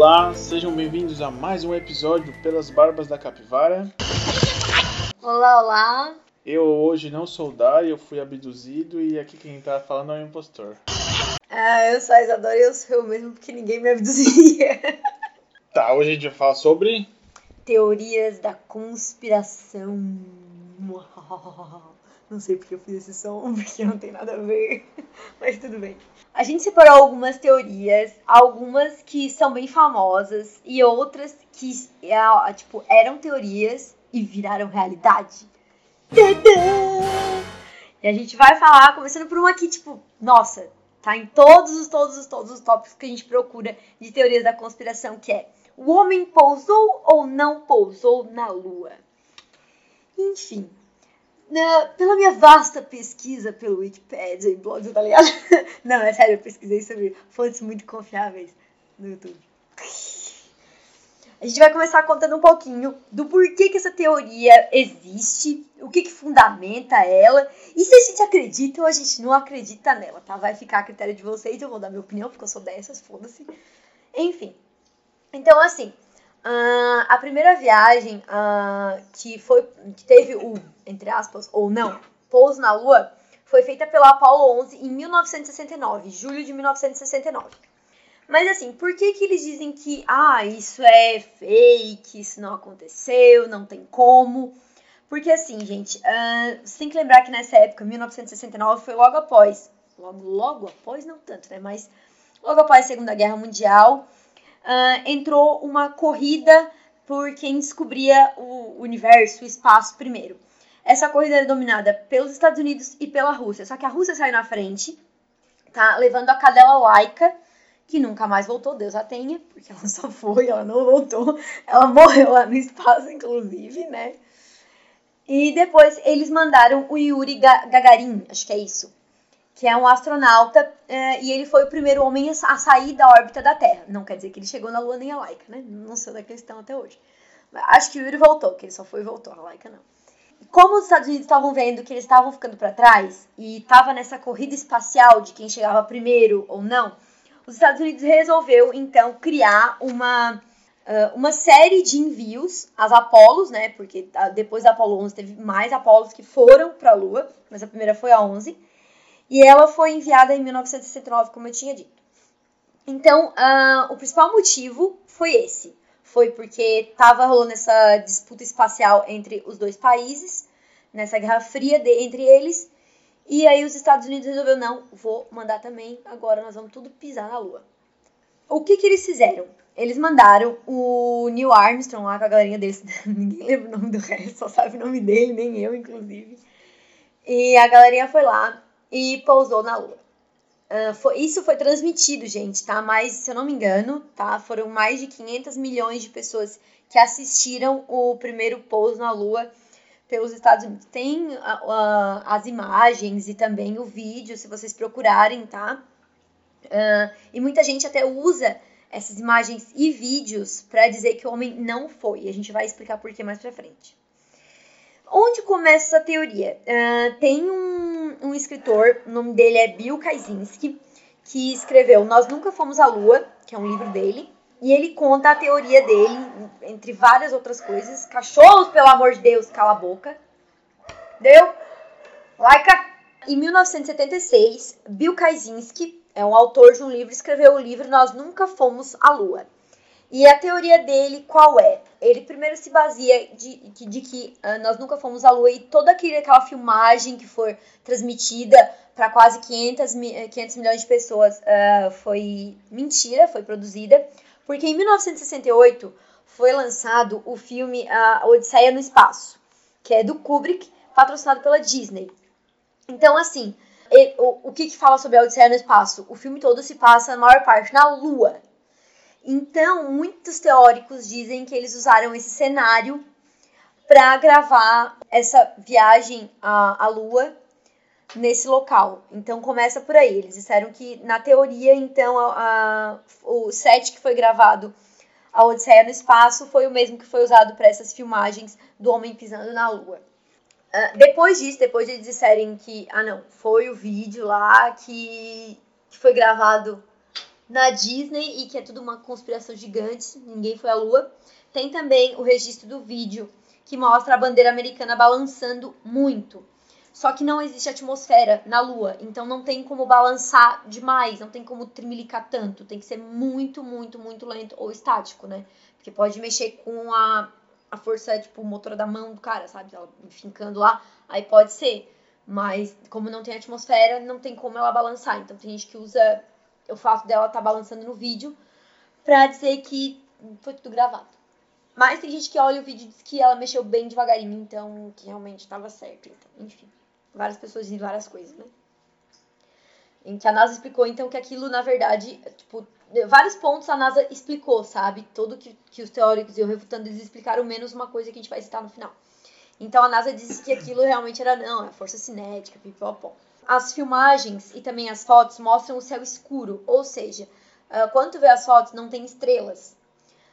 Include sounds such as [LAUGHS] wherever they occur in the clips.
Olá, sejam bem-vindos a mais um episódio Pelas Barbas da Capivara. Olá, olá. Eu hoje não sou o Dari, eu fui abduzido e aqui quem tá falando é o impostor. Ah, eu sou a Isadora e eu sou eu mesmo porque ninguém me abduzia. [LAUGHS] Tá, hoje a gente vai falar sobre. Teorias da conspiração. [LAUGHS] Não sei porque eu fiz esse som, [LAUGHS] porque não tem nada a ver. Mas tudo bem. A gente separou algumas teorias, algumas que são bem famosas e outras que é, tipo, eram teorias e viraram realidade. Tadã! E a gente vai falar, começando por uma que, tipo, nossa, tá em todos os, todos os, todos os tópicos que a gente procura de teorias da conspiração, que é o homem pousou ou não pousou na Lua? Enfim, na, pela minha vasta pesquisa pelo Wikipedia e blogs, tá ligado? [LAUGHS] Não, é sério, eu pesquisei sobre fontes muito confiáveis no YouTube. A gente vai começar contando um pouquinho do porquê que essa teoria existe, o que, que fundamenta ela, e se a gente acredita ou a gente não acredita nela, tá? Vai ficar a critério de vocês, eu vou dar minha opinião, porque eu sou dessas, foda-se. Enfim. Então, assim, uh, a primeira viagem uh, que foi, que teve o, entre aspas, ou não, pouso na Lua, foi feita pela Apollo 11 em 1969, julho de 1969. Mas assim, por que que eles dizem que, ah, isso é fake, isso não aconteceu, não tem como? Porque assim, gente, uh, você tem que lembrar que nessa época, 1969, foi logo após, logo, logo após, não tanto, né, mas logo após a Segunda Guerra Mundial, uh, entrou uma corrida por quem descobria o universo, o espaço primeiro. Essa corrida era dominada pelos Estados Unidos e pela Rússia, só que a Rússia saiu na frente, tá, levando a cadela laica, que nunca mais voltou, Deus a tenha, porque ela só foi, ela não voltou, ela morreu lá no espaço, inclusive, né? E depois eles mandaram o Yuri Gagarin, acho que é isso, que é um astronauta, é, e ele foi o primeiro homem a sair da órbita da Terra. Não quer dizer que ele chegou na Lua nem a Laika, né? Não sei onde é que eles estão até hoje. Acho que o Yuri voltou, que ele só foi e voltou, a Laika não. Como os Estados Unidos estavam vendo que eles estavam ficando para trás e estava nessa corrida espacial de quem chegava primeiro ou não, os Estados Unidos resolveu então criar uma uh, uma série de envios às Apolos, né? Porque depois da Apolo 11 teve mais Apolos que foram para a Lua, mas a primeira foi a 11. E ela foi enviada em 1969, como eu tinha dito. Então, uh, o principal motivo foi esse. Foi porque estava rolando essa disputa espacial entre os dois países, nessa guerra fria de, entre eles, e aí os Estados Unidos resolveu, não, vou mandar também, agora nós vamos tudo pisar na Lua. O que que eles fizeram? Eles mandaram o Neil Armstrong lá com a galerinha deles, [LAUGHS] ninguém lembra o nome do resto, só sabe o nome dele, nem eu, inclusive. E a galerinha foi lá e pousou na Lua. Uh, foi, isso foi transmitido, gente, tá? Mas, se eu não me engano, tá? Foram mais de 500 milhões de pessoas que assistiram o primeiro pouso na Lua pelos Estados Unidos. Tem uh, as imagens e também o vídeo, se vocês procurarem, tá? Uh, e muita gente até usa essas imagens e vídeos para dizer que o homem não foi. A gente vai explicar por que mais pra frente. Onde começa essa teoria? tem um, um escritor, o nome dele é Bill Kaczynski, que escreveu Nós Nunca Fomos à Lua, que é um livro dele. E ele conta a teoria dele, entre várias outras coisas. Cachorros, pelo amor de Deus, cala a boca. Deu? Laica! Em 1976, Bill Kaczynski, é um autor de um livro, escreveu o livro Nós Nunca Fomos à Lua. E a teoria dele qual é? Ele primeiro se baseia de, de, que uh, nós nunca fomos à Lua e toda aquela filmagem que foi transmitida para quase 500, 500 milhões de pessoas uh, foi mentira, foi produzida porque em 1968 foi lançado o filme A Odisseia no Espaço, que é do Kubrick, patrocinado pela Disney. Então, assim, ele, o, o que, que fala sobre a Odisseia no Espaço? O filme todo se passa, na maior parte, na Lua. Então, muitos teóricos dizem que eles usaram esse cenário para gravar essa viagem à, à Lua nesse local. Então começa por aí. Eles disseram que na teoria, então, a, a, o set que foi gravado a Odisseia no espaço foi o mesmo que foi usado para essas filmagens do homem pisando na Lua. Uh, depois disso, depois de eles disserem que, ah não, foi o vídeo lá que, que foi gravado na Disney e que é tudo uma conspiração gigante, ninguém foi à Lua. Tem também o registro do vídeo que mostra a bandeira americana balançando muito. Só que não existe atmosfera na Lua, então não tem como balançar demais, não tem como trimilicar tanto. Tem que ser muito, muito, muito lento ou estático, né? Porque pode mexer com a, a força, tipo, o motor da mão do cara, sabe? Ela fincando lá, aí pode ser. Mas como não tem atmosfera, não tem como ela balançar. Então tem gente que usa o fato dela estar tá balançando no vídeo pra dizer que foi tudo gravado. Mas tem gente que olha o vídeo e diz que ela mexeu bem devagarinho, então que realmente estava certo. Então, enfim. Várias pessoas dizem várias coisas, né? Em que a NASA explicou, então, que aquilo, na verdade, tipo, vários pontos a NASA explicou, sabe? Todo que, que os teóricos iam refutando, eles explicaram menos uma coisa que a gente vai citar no final. Então a NASA disse que aquilo realmente era não, é força cinética, pipopó. As filmagens e também as fotos mostram o céu escuro, ou seja, uh, quando tu vê as fotos não tem estrelas.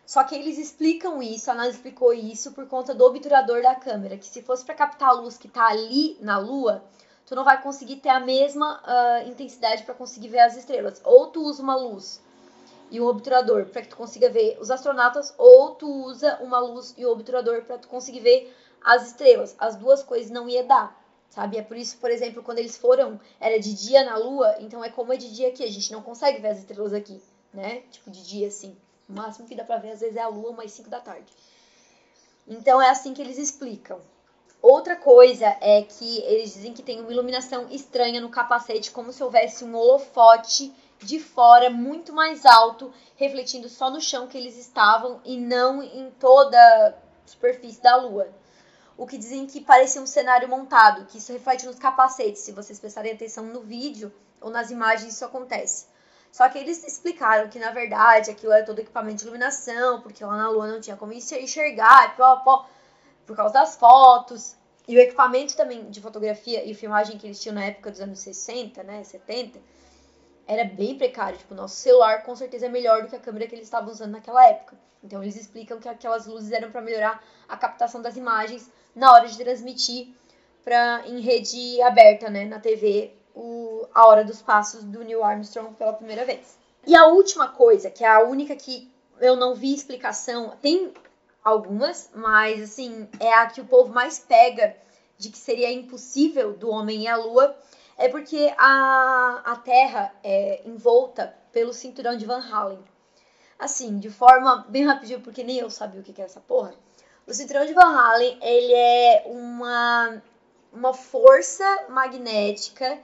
Só que eles explicam isso, a NASA explicou isso por conta do obturador da câmera, que se fosse para captar a luz que está ali na Lua, tu não vai conseguir ter a mesma uh, intensidade para conseguir ver as estrelas. Ou tu usa uma luz e um obturador para que tu consiga ver os astronautas, ou tu usa uma luz e um obturador para tu conseguir ver as estrelas. As duas coisas não ia dar, sabe? É por isso, por exemplo, quando eles foram, era de dia na Lua, então é como é de dia aqui, a gente não consegue ver as estrelas aqui, né? Tipo de dia assim. O máximo que dá pra ver às vezes é a lua, umas 5 da tarde. Então é assim que eles explicam. Outra coisa é que eles dizem que tem uma iluminação estranha no capacete, como se houvesse um holofote de fora muito mais alto, refletindo só no chão que eles estavam e não em toda a superfície da lua. O que dizem que parecia um cenário montado, que isso reflete nos capacetes. Se vocês prestarem atenção no vídeo ou nas imagens, isso acontece. Só que eles explicaram que, na verdade, aquilo era todo equipamento de iluminação, porque lá na Lua não tinha como enxergar, por causa das fotos. E o equipamento também de fotografia e filmagem que eles tinham na época dos anos 60, né, 70, era bem precário. Tipo, nosso celular com certeza é melhor do que a câmera que eles estavam usando naquela época. Então eles explicam que aquelas luzes eram para melhorar a captação das imagens na hora de transmitir para em rede aberta, né, na TV o, a hora dos passos do Neil Armstrong pela primeira vez. E a última coisa, que é a única que eu não vi explicação, tem algumas, mas assim, é a que o povo mais pega de que seria impossível do homem ir à lua, é porque a, a Terra é envolta pelo cinturão de Van Halen. Assim, de forma bem rapidinho, porque nem eu sabia o que era essa porra. O cinturão de Van Halen, ele é uma, uma força magnética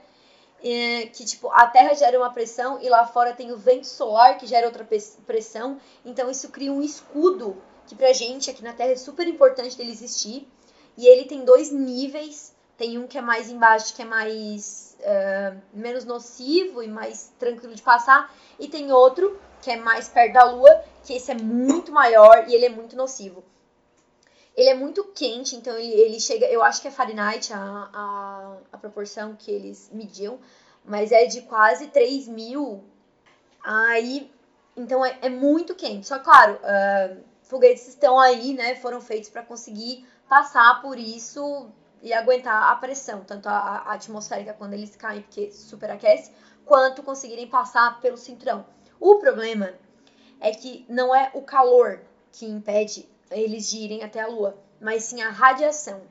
é, que tipo a Terra gera uma pressão e lá fora tem o vento solar que gera outra pressão. Então isso cria um escudo que pra gente aqui na Terra é super importante dele existir. E ele tem dois níveis. Tem um que é mais embaixo, que é mais uh, menos nocivo e mais tranquilo de passar. E tem outro que é mais perto da Lua, que esse é muito maior e ele é muito nocivo. Ele é muito quente, então ele, ele chega. Eu acho que é Fahrenheit a, a, a proporção que eles mediam, mas é de quase 3 mil. Aí. Então é, é muito quente. Só claro, uh, foguetes estão aí, né? Foram feitos para conseguir passar por isso e aguentar a pressão, tanto a, a, atmosférica quando eles caem, porque superaquece, quanto conseguirem passar pelo cinturão. O problema é que não é o calor que impede eles de irem até a Lua, mas sim a radiação.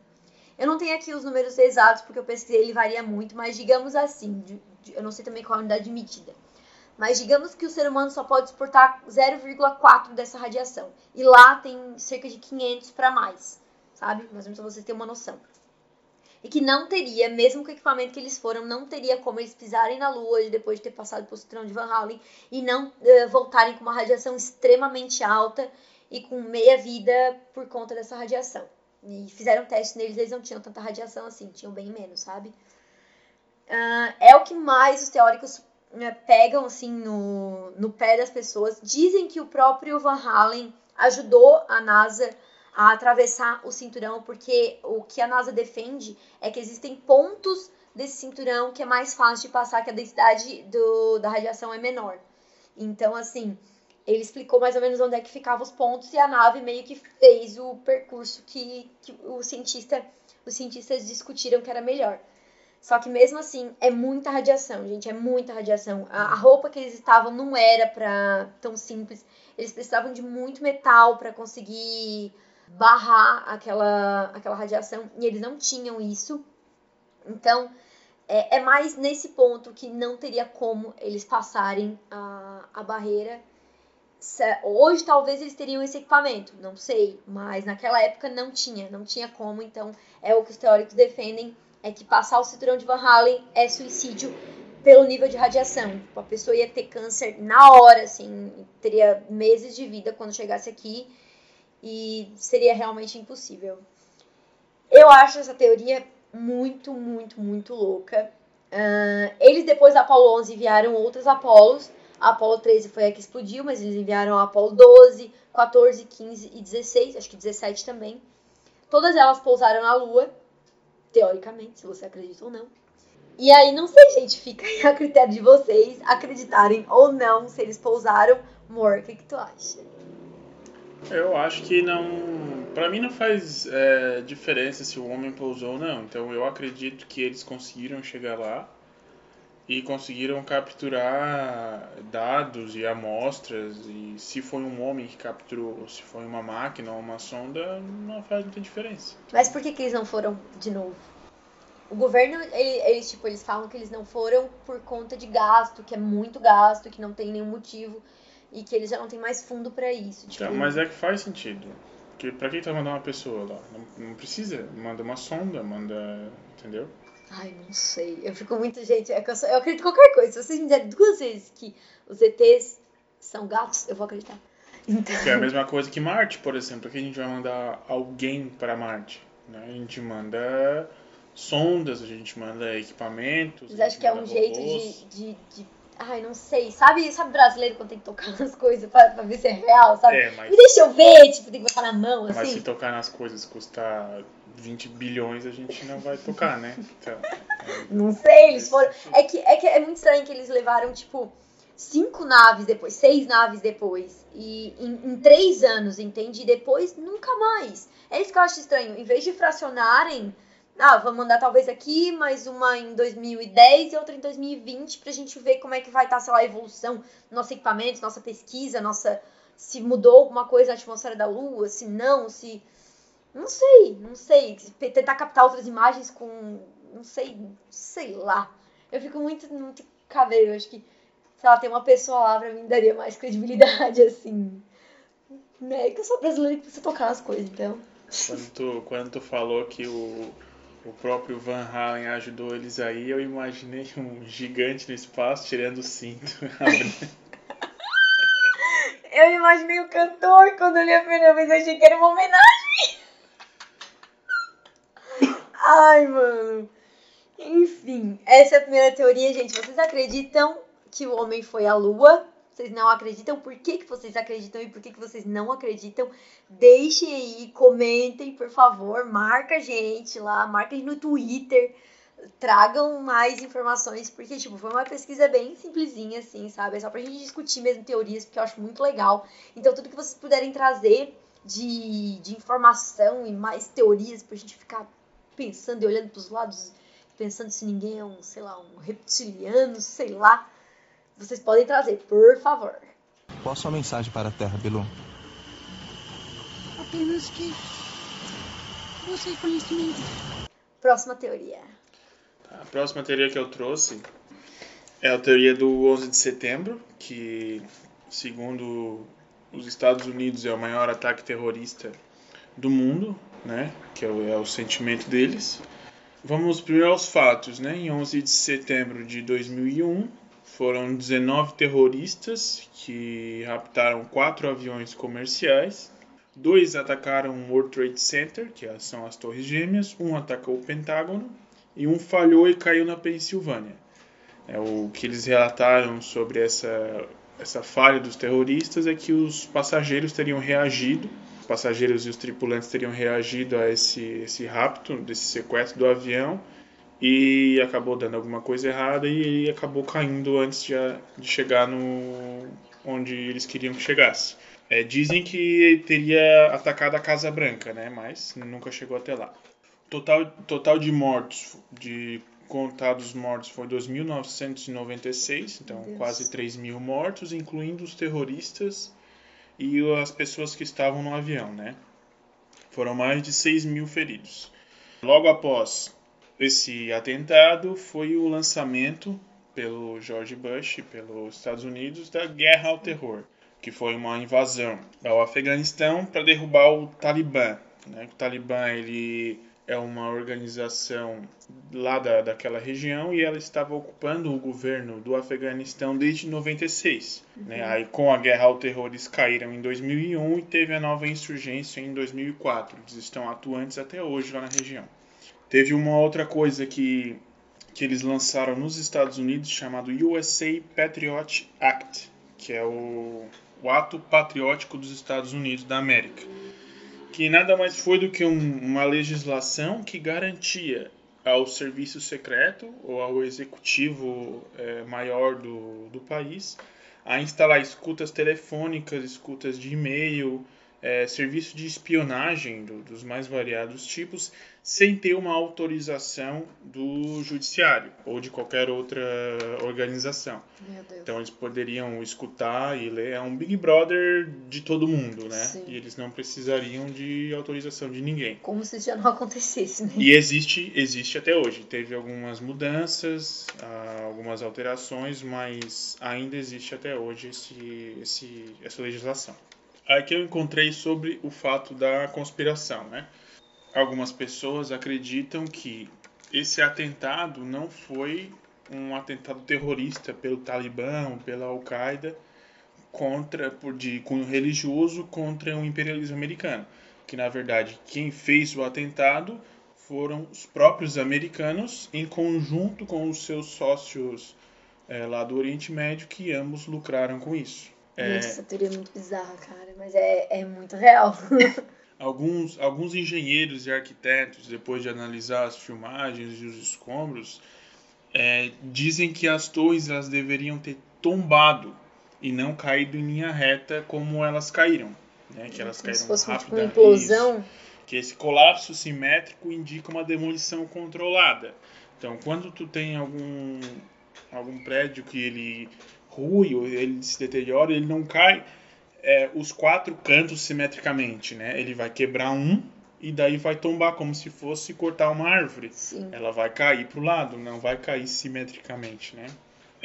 Eu não tenho aqui os números exatos porque eu pesquisei, ele varia muito, mas digamos assim, de, de, eu não sei também qual a unidade de medida. Mas digamos que o ser humano só pode exportar 0,4 dessa radiação. E lá tem cerca de 500 para mais, sabe? Mais ou menos pra vocês terem uma noção. E que não teria, mesmo com o equipamento que eles foram, não teria como eles pisarem na Lua depois de ter passado pelo cinturão de Van Halen e não uh, voltarem com uma radiação extremamente alta e com meia vida por conta dessa radiação. E fizeram teste neles, eles não tinham tanta radiação assim, tinham bem menos, sabe? Uh, é o que mais os teóricos uh, pegam assim no, no pé das pessoas. Dizem que o próprio Van Halen ajudou a NASA atravessar o cinturão, porque o que a NASA defende é que existem pontos desse cinturão que é mais fácil de passar, que a densidade do, da radiação é menor. Então, assim, ele explicou mais ou menos onde é que ficavam os pontos e a nave meio que fez o percurso que, que o cientista, os cientistas discutiram que era melhor. Só que mesmo assim, é muita radiação, gente, é muita radiação. A, a roupa que eles estavam não era pra tão simples. Eles precisavam de muito metal para conseguir barrar aquela, aquela radiação e eles não tinham isso. Então, é, é mais nesse ponto que não teria como eles passarem a, a barreira. Hoje talvez eles teriam esse equipamento, não sei, mas naquela época não tinha, não tinha como, então é o que os teóricos defendem é que passar o cinturão de Van Halen é suicídio pelo nível de radiação. Tipo, a pessoa ia ter câncer na hora, assim, teria meses de vida quando chegasse aqui e seria realmente impossível. Eu acho essa teoria muito, muito, muito louca. Uh, eles, depois da Apollo 11, enviaram outros Apolos. A Apollo 13 foi a que explodiu, mas eles enviaram a Apollo 12, 14, 15 e 16, acho que 17 também. Todas elas pousaram na Lua teoricamente, se você acredita ou não. E aí, não sei, gente, fica aí a critério de vocês acreditarem ou não se eles pousaram. Mor, o que, que tu acha? Eu acho que não. Pra mim não faz é, diferença se o homem pousou ou não. Então eu acredito que eles conseguiram chegar lá e conseguiram capturar dados e amostras. E se foi um homem que capturou, ou se foi uma máquina ou uma sonda, não faz muita diferença. Mas por que, que eles não foram de novo? O governo, eles, tipo, eles falam que eles não foram por conta de gasto, que é muito gasto, que não tem nenhum motivo e que eles já não têm mais fundo para isso. Tipo... Tá, mas é que faz sentido. Porque pra que tá mandando uma pessoa lá? Não, não precisa. Manda uma sonda, manda. Entendeu? Ai, não sei. Eu fico muito, gente. É eu, sou, eu acredito em qualquer coisa. Se vocês me disserem duas vezes que os ETs são gatos, eu vou acreditar. Então... Que é a mesma coisa que Marte, por exemplo. que a gente vai mandar alguém para Marte. Né? A gente manda sondas, a gente manda equipamentos. Mas acho que é um jeito de, de, de, Ai, não sei. Sabe, sabe brasileiro quando tem que tocar [LAUGHS] nas coisas pra, pra ver se é real, sabe? É, mas... Me deixa eu ver, tipo, tem que botar na mão, assim. Mas se tocar nas coisas custa 20 bilhões a gente não vai tocar, né? Então, é... Não sei, eles foram. É que, é que é muito estranho que eles levaram, tipo, cinco naves depois, seis naves depois. E em, em três anos, entende? E depois nunca mais. É isso que eu acho estranho. Em vez de fracionarem. Ah, vamos mandar talvez aqui, mais uma em 2010 e outra em 2020 pra gente ver como é que vai estar, tá, sei lá, a evolução nosso equipamento, nossa pesquisa, nossa. Se mudou alguma coisa na atmosfera da Lua, se não, se não sei, não sei. Tentar captar outras imagens com. Não sei, sei lá. Eu fico muito, muito cabelo. Eu acho que, sei lá, ter uma pessoa lá pra mim daria mais credibilidade, [LAUGHS] assim. É que eu sou brasileira e precisa tocar as coisas, então. Quando tu, quando tu falou que o, o próprio Van Halen ajudou eles aí, eu imaginei um gigante no espaço tirando o cinto. [LAUGHS] eu imaginei o cantor quando eu li a primeira vez, achei que era uma homenagem. Ai, mano. Enfim, essa é a primeira teoria, gente. Vocês acreditam que o homem foi à lua? Vocês não acreditam? Por que, que vocês acreditam e por que, que vocês não acreditam? Deixem aí, comentem, por favor. Marca a gente lá, marca a gente no Twitter. Tragam mais informações, porque, tipo, foi uma pesquisa bem simplesinha, assim, sabe? É só pra gente discutir mesmo teorias, porque eu acho muito legal. Então, tudo que vocês puderem trazer de, de informação e mais teorias pra gente ficar pensando e olhando para os lados, pensando se ninguém é um, sei lá, um reptiliano, sei lá. Vocês podem trazer, por favor. Qual a sua mensagem para a Terra, Bilu? Apenas que você é conhecimento. Próxima teoria. A próxima teoria que eu trouxe é a teoria do 11 de setembro, que, segundo os Estados Unidos, é o maior ataque terrorista do mundo né? Que é o, é o sentimento deles. Vamos primeiro aos fatos, né? Em 11 de setembro de 2001, foram 19 terroristas que raptaram quatro aviões comerciais. Dois atacaram o World Trade Center, que são as Torres Gêmeas. Um atacou o Pentágono e um falhou e caiu na Pensilvânia. É o que eles relataram sobre essa essa falha dos terroristas é que os passageiros teriam reagido os passageiros e os tripulantes teriam reagido a esse, esse rapto, desse sequestro do avião, e acabou dando alguma coisa errada e ele acabou caindo antes de, de chegar no onde eles queriam que chegasse. É, dizem que teria atacado a Casa Branca, né? Mas nunca chegou até lá. Total, total de mortos de contados mortos foi 2.996, então Deus. quase 3 mil mortos, incluindo os terroristas e as pessoas que estavam no avião, né? Foram mais de 6 mil feridos. Logo após esse atentado foi o lançamento pelo George Bush, pelos Estados Unidos, da Guerra ao Terror, que foi uma invasão ao Afeganistão para derrubar o Talibã. Né? O Talibã ele é uma organização lá da, daquela região e ela estava ocupando o governo do Afeganistão desde 96. Né? Aí com a guerra ao terror eles caíram em 2001 e teve a nova insurgência em 2004. Eles estão atuantes até hoje lá na região. Teve uma outra coisa que, que eles lançaram nos Estados Unidos chamado USA Patriot Act, que é o, o ato patriótico dos Estados Unidos da América. Que nada mais foi do que um, uma legislação que garantia ao serviço secreto ou ao executivo é, maior do, do país a instalar escutas telefônicas, escutas de e-mail, é, serviço de espionagem do, dos mais variados tipos, sem ter uma autorização do judiciário ou de qualquer outra organização. Meu Deus. Então eles poderiam escutar e ler. É um Big Brother de todo mundo, né? Sim. E eles não precisariam de autorização de ninguém. Como se isso já não [LAUGHS] acontecesse, né? E existe, existe até hoje. Teve algumas mudanças, ah, algumas alterações, mas ainda existe até hoje esse, esse, essa legislação. Aqui eu encontrei sobre o fato da conspiração, né? Algumas pessoas acreditam que esse atentado não foi um atentado terrorista pelo Talibã pela Al-Qaeda contra por de cunho religioso contra o imperialismo americano, que na verdade quem fez o atentado foram os próprios americanos em conjunto com os seus sócios eh, lá do Oriente Médio que ambos lucraram com isso. É, Nossa, essa teoria é muito bizarra, cara, mas é, é muito real. [LAUGHS] alguns, alguns engenheiros e arquitetos, depois de analisar as filmagens e os escombros, é, dizem que as torres elas deveriam ter tombado e não caído em linha reta como elas caíram. Né? Que elas Como se caíram fosse um, tipo, rápida. uma implosão. Isso. Que esse colapso simétrico indica uma demolição controlada. Então, quando tu tem algum, algum prédio que ele rui ou ele se deteriora, ele não cai é, os quatro cantos simetricamente, né? Ele vai quebrar um e daí vai tombar como se fosse cortar uma árvore. Sim. Ela vai cair para o lado, não vai cair simetricamente, né?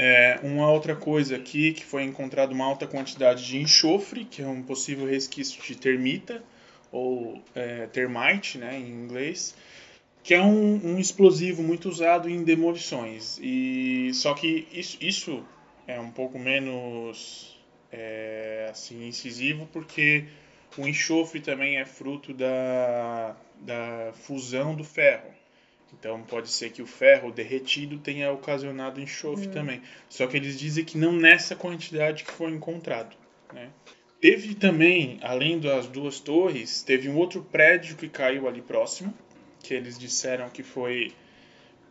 É, uma outra coisa aqui que foi encontrada uma alta quantidade de enxofre, que é um possível resquício de termita ou é, termite, né, em inglês, que é um, um explosivo muito usado em demolições. E só que isso, isso é um pouco menos é, assim incisivo porque o enxofre também é fruto da, da fusão do ferro. Então pode ser que o ferro derretido tenha ocasionado enxofre também. Só que eles dizem que não nessa quantidade que foi encontrado. Né? Teve também, além das duas torres, teve um outro prédio que caiu ali próximo, que eles disseram que foi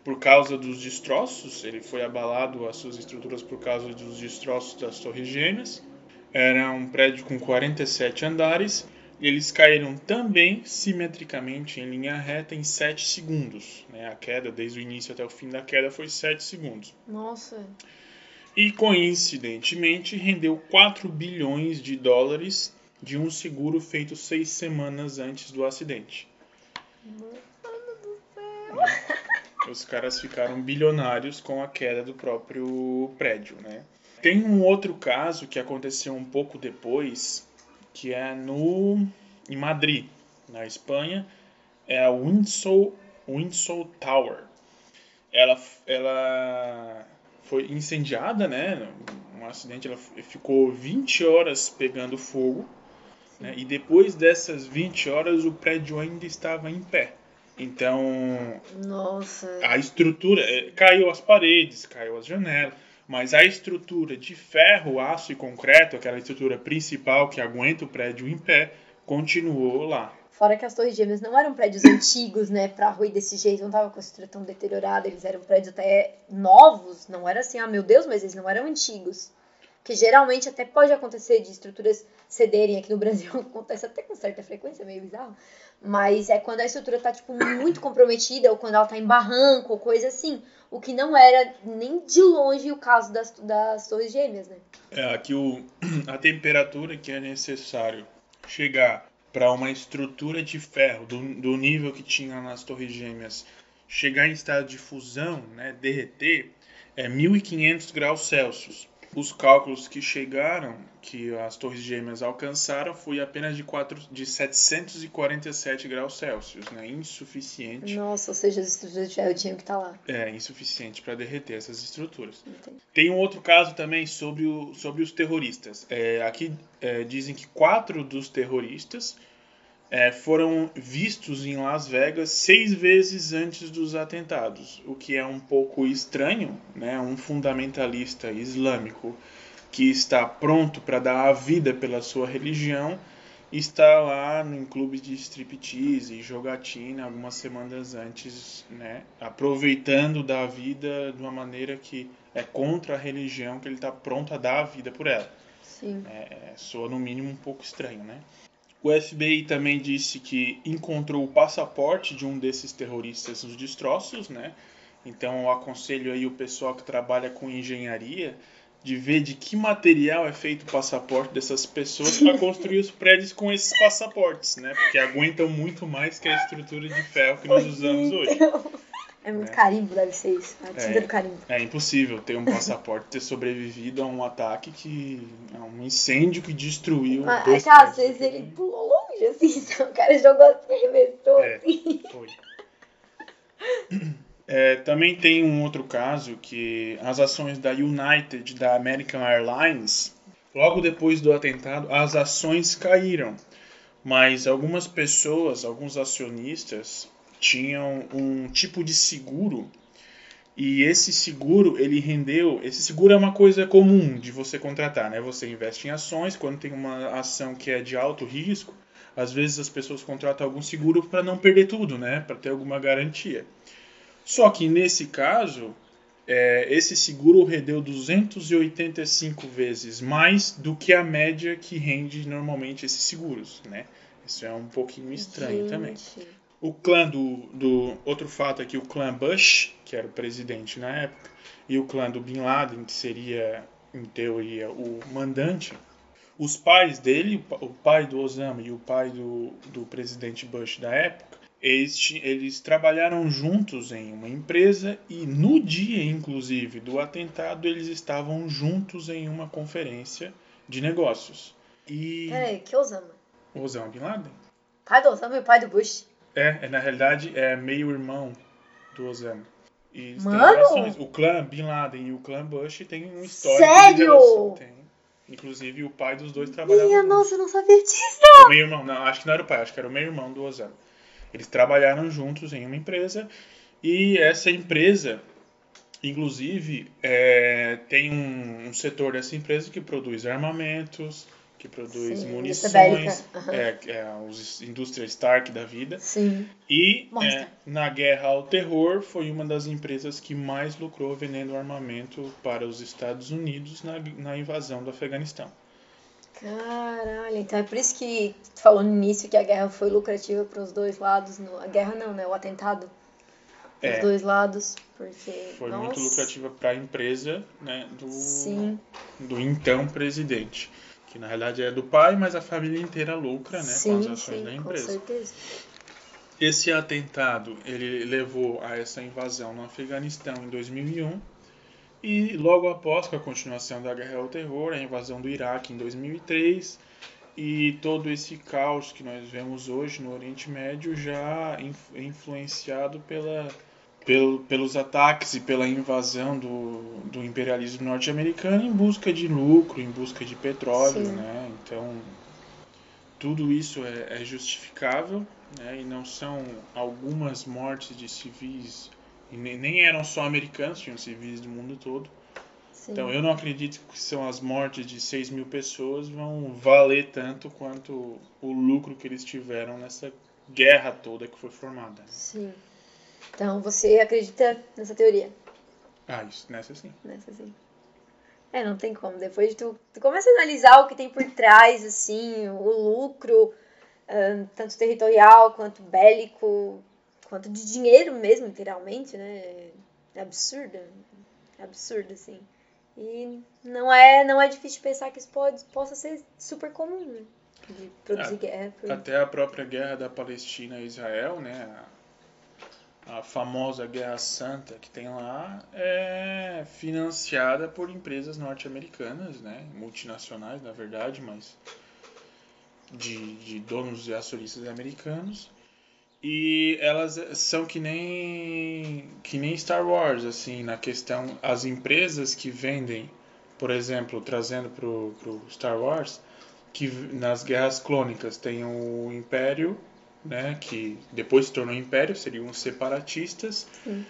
por causa dos destroços, ele foi abalado as suas estruturas por causa dos destroços das torres gêmeas. Era um prédio com 47 andares. E eles caíram também simetricamente em linha reta em 7 segundos. Né? A queda, desde o início até o fim da queda, foi 7 segundos. Nossa. E coincidentemente rendeu 4 bilhões de dólares de um seguro feito seis semanas antes do acidente. Os caras ficaram bilionários com a queda do próprio prédio, né? Tem um outro caso que aconteceu um pouco depois, que é no em Madrid, na Espanha, é a Windsor, Windsor Tower. Ela, ela foi incendiada, né? Um acidente, ela ficou 20 horas pegando fogo, né? E depois dessas 20 horas o prédio ainda estava em pé. Então, Nossa. a estrutura eh, caiu as paredes, caiu as janelas, mas a estrutura de ferro, aço e concreto, aquela estrutura principal que aguenta o prédio em pé, continuou lá. Fora que as torres gêmeas não eram prédios antigos, né? Pra ruir desse jeito, não tava com a estrutura tão deteriorada. Eles eram prédios até novos. Não era assim, ah, meu Deus, mas eles não eram antigos. Porque geralmente até pode acontecer de estruturas cederem aqui no Brasil, [LAUGHS] acontece até com certa frequência, meio bizarro. Mas é quando a estrutura tá, tipo, muito comprometida, ou quando ela tá em barranco, ou coisa assim. O que não era nem de longe o caso das, das torres gêmeas, né? É, aqui o, [CLEARS THROAT] a temperatura que é necessário chegar para uma estrutura de ferro do, do nível que tinha nas torres gêmeas chegar em estado de fusão, né, derreter, é 1500 graus Celsius os cálculos que chegaram, que as torres gêmeas alcançaram, foi apenas de, 4, de 747 graus Celsius, né? Insuficiente. Nossa, ou seja, as estruturas de ferro tinham que estar lá. É, insuficiente para derreter essas estruturas. Entendi. Tem um outro caso também sobre, o, sobre os terroristas. É, aqui é, dizem que quatro dos terroristas é, foram vistos em Las Vegas seis vezes antes dos atentados, o que é um pouco estranho, né? Um fundamentalista islâmico que está pronto para dar a vida pela sua religião está lá em clube de striptease e jogatina algumas semanas antes, né? Aproveitando da vida de uma maneira que é contra a religião que ele está pronto a dar a vida por ela. Sim. É, soa no mínimo um pouco estranho, né? O FBI também disse que encontrou o passaporte de um desses terroristas nos destroços, né? Então eu aconselho aí o pessoal que trabalha com engenharia de ver de que material é feito o passaporte dessas pessoas para construir os prédios com esses passaportes, né? Porque aguentam muito mais que a estrutura de ferro que nós usamos hoje. É muito É. carimbo, deve ser isso. A tinta É. do carimbo. É impossível ter um passaporte ter sobrevivido a um ataque que. a um incêndio que destruiu. Mas, dois é que às vezes ele pulou longe, assim, [LAUGHS] então o cara jogou assim, arremessou, É. assim. Foi. É, também tem um outro caso que as ações da United, da American Airlines, logo depois do atentado, as ações caíram. Mas algumas pessoas, alguns acionistas, tinham um tipo de seguro e esse seguro ele rendeu. Esse seguro é uma coisa comum de você contratar, né? Você investe em ações quando tem uma ação que é de alto risco. Às vezes as pessoas contratam algum seguro para não perder tudo, né? Para ter alguma garantia. Só que nesse caso, é, esse seguro rendeu 285 vezes mais do que a média que rende normalmente esses seguros, né? Isso é um pouquinho estranho também. O clã do, do. Outro fato aqui, o clã Bush, que era o presidente na época, e o clã do Bin Laden, que seria, em teoria, o mandante. Os pais dele, o pa- o pai do Osama e o pai do, do presidente Bush da época, eles, eles trabalharam juntos em uma empresa e no dia, inclusive, do atentado, eles estavam juntos em uma conferência de negócios. E Peraí, que Osama? o Osama Bin Laden? Pai do Osama e o pai do Bush. É, é, na realidade é meio irmão do Osama. E Mano! O clã Bin Laden e o clã Bush têm um histórico Sério? de relação. Tem. Inclusive o pai dos dois trabalhava. Minha junto. nossa, eu não sabia disso. O meio irmão, não, acho que não era o pai, acho que era o meio irmão do Osama. Eles trabalharam juntos em uma empresa e essa empresa, inclusive, é, tem um, um setor dessa empresa que produz armamentos, que produz Sim, munições, aham. é, é, os indústria Stark da vida. Sim. E é, na guerra ao terror foi uma das empresas que mais lucrou vendendo armamento para os Estados Unidos na, na invasão do Afeganistão. Caralho, então é por isso que tu falou no início que a guerra foi lucrativa para os dois lados. No... A guerra não, né? O atentado. Os É. dois lados. Porque. Foi nossa, muito lucrativa para a empresa né, do, Sim, do então presidente. Que na realidade é do pai, mas a família inteira lucra né, com as sim, ações sim, da com empresa. certeza. Esse atentado ele levou a essa invasão no Afeganistão em 2001 e logo após com a continuação da guerra ao terror, a invasão do Iraque em 2003 e todo esse caos que nós vemos hoje no Oriente Médio já inf- influenciado pela pelo, pelos ataques e pela invasão do, do imperialismo norte-americano em busca de lucro, em busca de petróleo, Sim. né? Então tudo isso é, é justificável né? e não são algumas mortes de civis e nem, nem eram só americanos, tinham civis do mundo todo. Então eu não acredito que são as mortes de 6 mil pessoas vão valer tanto quanto o lucro que eles tiveram nessa guerra toda que foi formada. Sim. Então você acredita nessa teoria? Ah, isso, nessa sim. Nessa sim. É, não tem como. Depois tu, tu começa a analisar o que tem por trás, assim, o lucro, uh, tanto territorial quanto bélico, quanto de dinheiro mesmo, literalmente, né? É absurdo. É absurdo, assim. E não é, não é difícil pensar que isso pode, possa ser super comum, né? De produzir É, guerra. por- Até a própria guerra da Palestina e Israel, né? A, famosa Guerra Santa que tem lá é financiada por empresas norte-americanas, né? Multinacionais, na verdade, mas de, de donos e acionistas americanos. E elas são que nem que nem Star Wars, assim, na questão as empresas que vendem, por exemplo, trazendo pro, pro Star Wars, que nas guerras clônicas tem o Império, né, que depois se tornou Império, seriam os separatistas, Sim.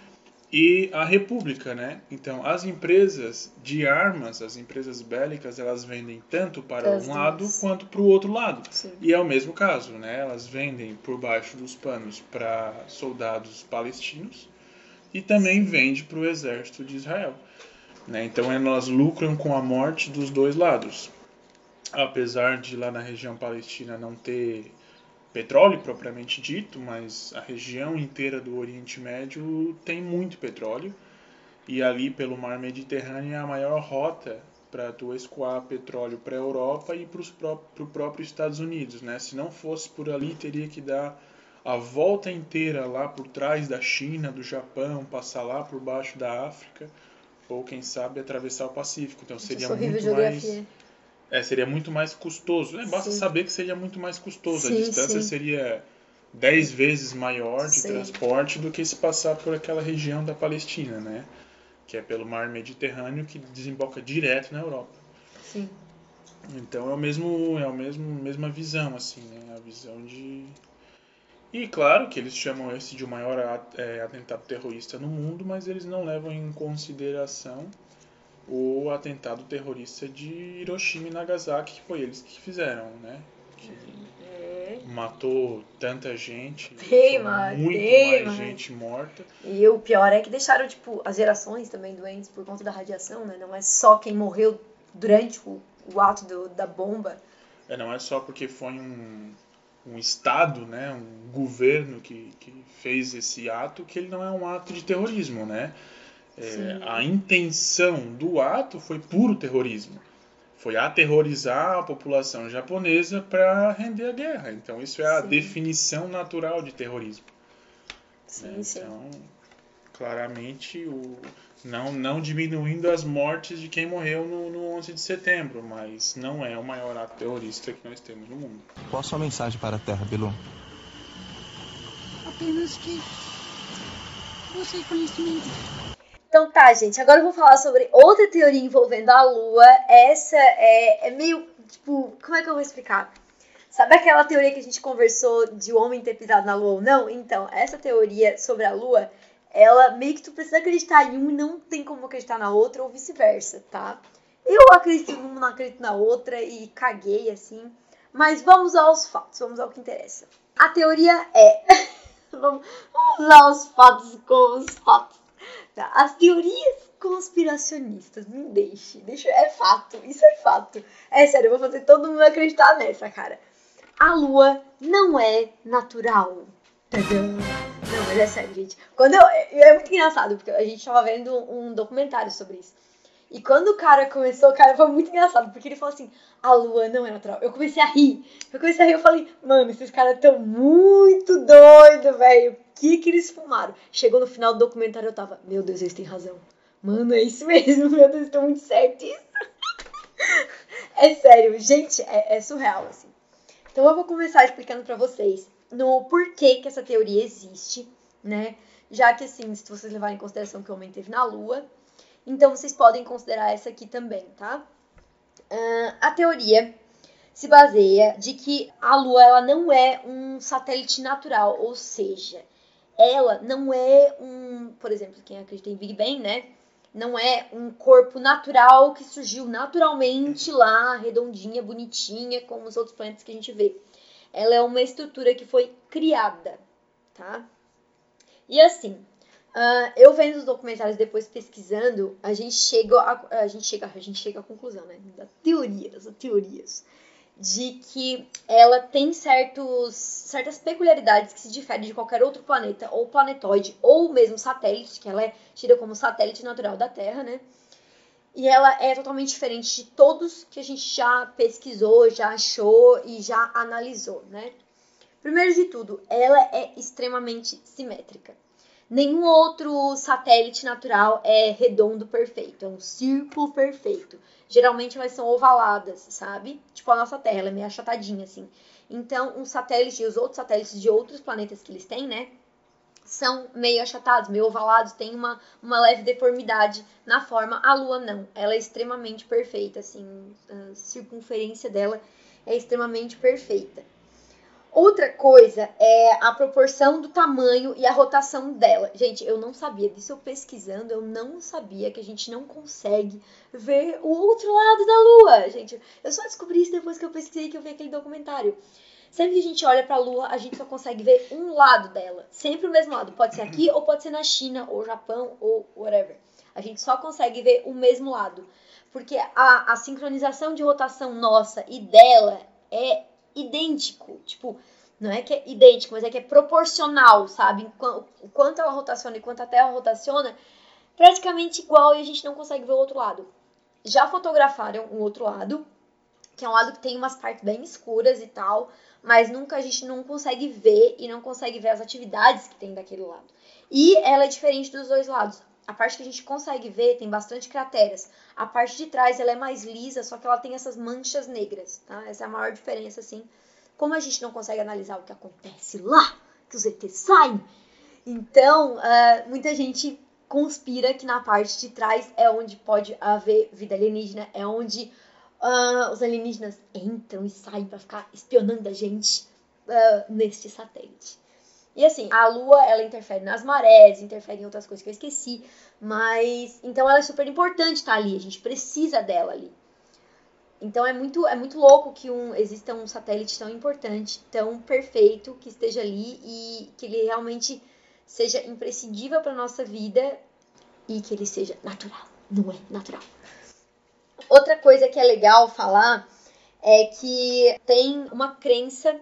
e a República, né? Então, as empresas de armas, as empresas bélicas, elas vendem tanto para Das um lado duas. quanto para o outro lado. Sim. E é o mesmo caso, né? Elas vendem por baixo dos panos para soldados palestinos e também vende para o exército de Israel. Né? Então elas lucram com a morte dos dois lados. Apesar de lá na região palestina não ter petróleo propriamente dito, mas a região inteira do Oriente Médio tem muito petróleo. E ali pelo mar Mediterrâneo é a maior rota para tu escoar petróleo para a Europa e para o próprio Estados Unidos, né? Se não fosse por ali, teria que dar a volta inteira lá por trás da China, do Japão, passar lá por baixo da África, ou quem sabe atravessar o Pacífico. Então seria muito mais geografia. É, seria muito mais custoso. né? Basta Sim. saber que seria muito mais custoso. Sim, a distância sim. seria 10 vezes maior de transporte do que se passar por aquela região da Palestina, né? Que é pelo mar Mediterrâneo que desemboca direto na Europa. Sim. Então é o mesmo, é o mesmo, mesma visão assim, né? A visão de e claro que eles chamam esse de o maior é, atentado terrorista no mundo, mas eles não levam em consideração o atentado terrorista de Hiroshima e Nagasaki, que foi eles que fizeram, né? Que É. matou tanta gente, Teima, muito teima. mais gente morta. E o pior é que deixaram, tipo, as gerações também doentes por conta da radiação, né? Não é só quem morreu durante o, o ato do- da bomba. É, não é só porque foi um, um Estado, né, um governo que, que fez esse ato, que ele não é um ato de terrorismo, né? É, a intenção do ato foi puro terrorismo. Foi aterrorizar a população japonesa para render a guerra. Então isso é a Sim. definição natural de terrorismo. Sim, né? sim. Então, claramente, o, não, não diminuindo as mortes de quem morreu no, no 11 de setembro, mas não é o maior ato terrorista que nós temos no mundo. Qual sua mensagem para a Terra, Bilu? Apenas que busque conhecimento. Então tá, gente, agora eu vou falar sobre outra teoria envolvendo a Lua. Essa é, é meio, tipo, como é que eu vou explicar? Sabe aquela teoria que a gente conversou de o homem ter pisado na Lua ou não? Então, essa teoria sobre a Lua, ela meio que tu precisa acreditar em um e não tem como acreditar na outra ou vice-versa, tá? Eu acredito em uma, não acredito na outra e caguei, assim. Mas vamos aos fatos, vamos ao que interessa. A teoria é... [LAUGHS] vamos usar os fatos com os fatos. Tá, As teorias conspiracionistas, me deixe, deixa, é fato, isso é fato. É sério, eu vou fazer todo mundo acreditar nessa, cara. A lua não é natural. Não, mas é sério, gente. Quando eu, é muito engraçado, porque a gente tava vendo um documentário sobre isso. E quando o cara começou, cara, foi muito engraçado, porque ele falou assim, a lua não é natural. Eu comecei a rir. Eu comecei a rir, eu falei, mano, esses caras tão muito doidos, velho. O que que eles fumaram? Chegou no final do documentário, eu tava, meu Deus, eles têm razão. Mano, é isso [LAUGHS] mesmo, meu Deus, estão muito certo isso. [LAUGHS] é sério, gente, é, é surreal, assim. Então eu vou começar explicando pra vocês no porquê que essa teoria existe, né? Já que, assim, se vocês levarem em consideração que o homem esteve na Lua, então vocês podem considerar essa aqui também, tá? Ahn, a teoria se baseia de que a Lua ela não é um satélite natural, ou seja, ela não é um, por exemplo, quem acredita em Big Bang, né? Não é um corpo natural que surgiu naturalmente lá, redondinha, bonitinha, como os outros planetas que a gente vê. Ela é uma estrutura que foi criada, tá? E assim, Uh, eu vendo os documentários depois pesquisando, a gente chega a, a gente chega a gente chega à conclusão, né, da teorias, teorias de que ela tem certos, certas peculiaridades que se diferem de qualquer outro planeta ou planetoide ou mesmo satélite, que ela é tida como satélite natural da Terra, né? E ela é totalmente diferente de todos que a gente já pesquisou, já achou e já analisou, né? Primeiro de tudo, ela é extremamente simétrica. Nenhum outro satélite natural é redondo perfeito, é um círculo perfeito geralmente elas são ovaladas, sabe? Tipo a nossa Terra, ela é meio achatadinha, assim. Então, os satélites e os outros satélites de outros planetas que eles têm, né? São meio achatados, meio ovalados, tem uma, uma leve deformidade na forma. A Lua não, ela é extremamente perfeita, assim, a circunferência dela é extremamente perfeita. Outra coisa é a proporção do tamanho e a rotação dela. Gente, eu não sabia disso. Eu pesquisando, eu não sabia que a gente não consegue ver o outro lado da Lua. Gente, eu só descobri isso depois que eu pesquisei, que eu vi aquele documentário. Sempre que a gente olha para a Lua, a gente só consegue ver um lado dela. Sempre o mesmo lado. Pode ser aqui, ou pode ser na China, ou Japão, ou whatever. A gente só consegue ver o mesmo lado. Porque a, a sincronização de rotação nossa e dela é idêntico. Tipo, não é que é idêntico, mas é que é proporcional, sabe? O quanto ela rotaciona e quanto a Terra rotaciona, praticamente igual e a gente não consegue ver o outro lado. Já fotografaram um outro lado, que é um lado que tem umas partes bem escuras e tal, mas nunca a gente não consegue ver e não consegue ver as atividades que tem daquele lado. E ela é diferente dos dois lados. A parte que a gente consegue ver tem bastante crateras. A parte de trás ela é mais lisa, só que ela tem essas manchas negras, tá? Essa é a maior diferença, assim. Como a gente não consegue analisar o que acontece lá, que os ETs saem, então uh, muita gente conspira que na parte de trás é onde pode haver vida alienígena, é onde uh, os alienígenas entram e saem para ficar espionando a gente uh, neste satélite. E assim, a Lua, ela interfere nas marés, interfere em outras coisas que eu esqueci, mas então ela é super importante estar tá ali, a gente precisa dela ali. Então é muito, é muito louco que um, exista um satélite tão importante, tão perfeito, que esteja ali e que ele realmente seja imprescindível para nossa vida e que ele seja natural. Não é natural. Outra coisa que é legal falar é que tem uma crença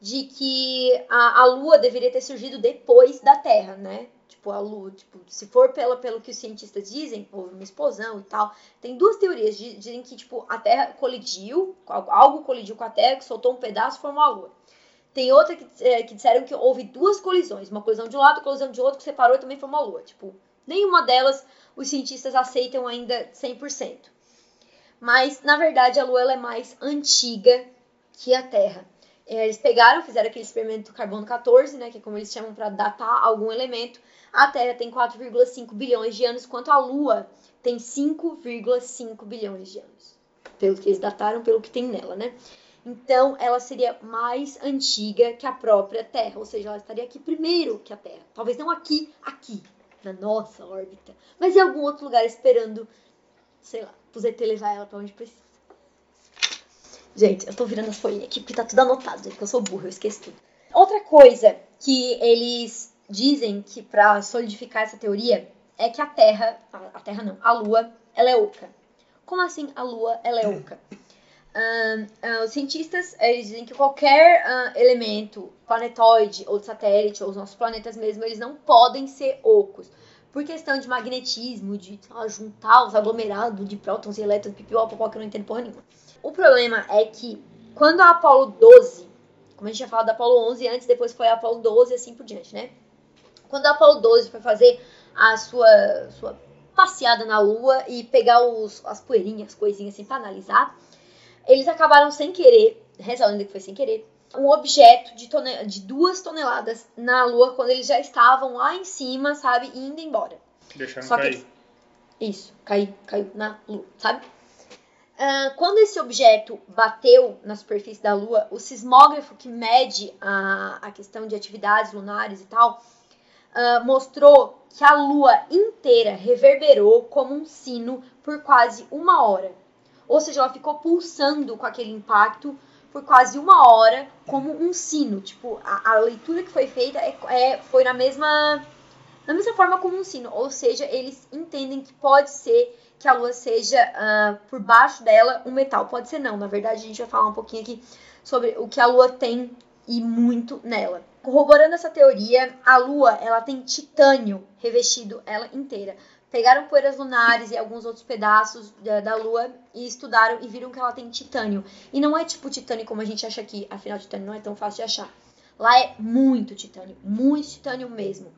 de que a, a Lua deveria ter surgido depois da Terra, né? Tipo, a Lua, tipo, se for pela, pelo que os cientistas dizem, houve uma explosão e tal. Tem duas teorias, dizem que, tipo, a Terra colidiu, algo colidiu com a Terra, que soltou um pedaço e formou a Lua. Tem outra que, é, que disseram que houve duas colisões, uma colisão de um lado, colisão de outro, que separou e também formou a Lua. Tipo, nenhuma delas os cientistas aceitam ainda 100%. Mas, na verdade, a Lua é mais antiga que a Terra. É, eles pegaram, fizeram aquele experimento do carbono 14, né, que é como eles chamam para datar algum elemento. A Terra tem 4,5 bilhões de anos, enquanto a Lua tem 5,5 bilhões de anos. Pelo que eles dataram, pelo que tem nela, né? Então, ela seria mais antiga que a própria Terra, ou seja, ela estaria aqui primeiro que a Terra. Talvez não aqui, aqui, na nossa órbita, mas em algum outro lugar esperando, sei lá, pro ZT levar ela para onde precisa. Gente, eu tô virando as folhinhas aqui porque tá tudo anotado, gente, porque eu sou burra, eu esqueci tudo. Outra coisa que eles dizem que para solidificar essa teoria é que a Terra, a Terra não, a Lua, ela é oca. Como assim a Lua, ela é oca? Uh, os cientistas eles dizem que qualquer uh, elemento planetoide ou satélite ou os nossos planetas mesmo eles não podem ser ocos por questão de magnetismo de juntar os aglomerados de prótons e elétrons pipió, que eu não entendo porra nenhuma o problema é que quando a Apollo 12, como a gente já falado da Apollo 11 antes, depois foi a Apollo 12 e assim por diante, né? Quando a Apollo 12 foi fazer a sua, sua passeada na Lua e pegar os, as poeirinhas, as coisinhas assim pra analisar, eles acabaram sem querer, lenda que foi sem querer, um objeto de, tone, de duas toneladas na Lua quando eles já estavam lá em cima, sabe, indo embora. Deixaram Só cair. Que, isso, caiu, caiu na Lua, sabe? Uh, quando esse objeto bateu na superfície da Lua, o sismógrafo que mede a, a questão de atividades lunares e tal, uh, mostrou que a Lua inteira reverberou como um sino por quase uma hora. Ou seja, ela ficou pulsando com aquele impacto por quase uma hora como um sino. Tipo, a, a leitura que foi feita é, é, foi na mesma Da mesma forma como um sino, ou seja, eles entendem que pode ser que a lua seja uh, por baixo dela um metal. Pode ser não, na verdade a gente vai falar um pouquinho aqui sobre o que a lua tem e muito nela. Corroborando essa teoria, a lua ela tem titânio revestido ela inteira. Pegaram poeiras lunares e alguns outros pedaços da, da lua e estudaram e viram que ela tem titânio. E não é tipo titânio como a gente acha aqui, afinal titânio não é tão fácil de achar. Lá é muito titânio, muito titânio mesmo.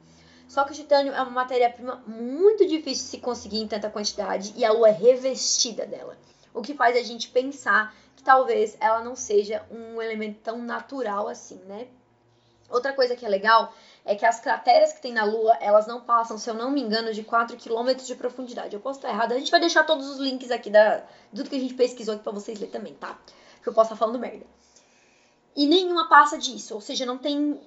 Só que o titânio é uma matéria-prima muito difícil de se conseguir em tanta quantidade e a lua é revestida dela. O que faz a gente pensar que talvez ela não seja um elemento tão natural assim, né? Outra coisa que é legal é que as crateras que tem na Lua, elas não passam, se eu não me engano, de 4 km de profundidade. Eu posso estar errado. A gente vai deixar todos os links aqui da tudo que a gente pesquisou aqui para vocês lerem também, tá? Porque eu posso estar falando merda. E nenhuma passa disso, ou seja, não tem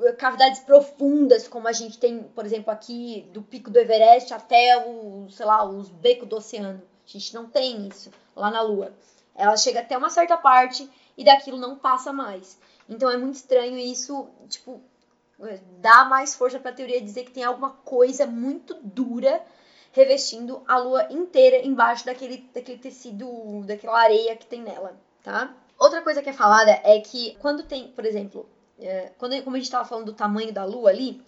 eh, cavidades profundas como a gente tem, por exemplo, aqui do pico do Everest até o, sei lá, os becos do oceano. A gente não tem isso lá na Lua. Ela chega até uma certa parte e daquilo não passa mais. Então é muito estranho isso, tipo, dá mais força para a teoria dizer que tem alguma coisa muito dura revestindo a lua inteira embaixo daquele, daquele tecido, daquela areia que tem nela, tá? Outra coisa que é falada é que quando tem, por exemplo, é, quando, como a gente estava falando do tamanho da lua ali,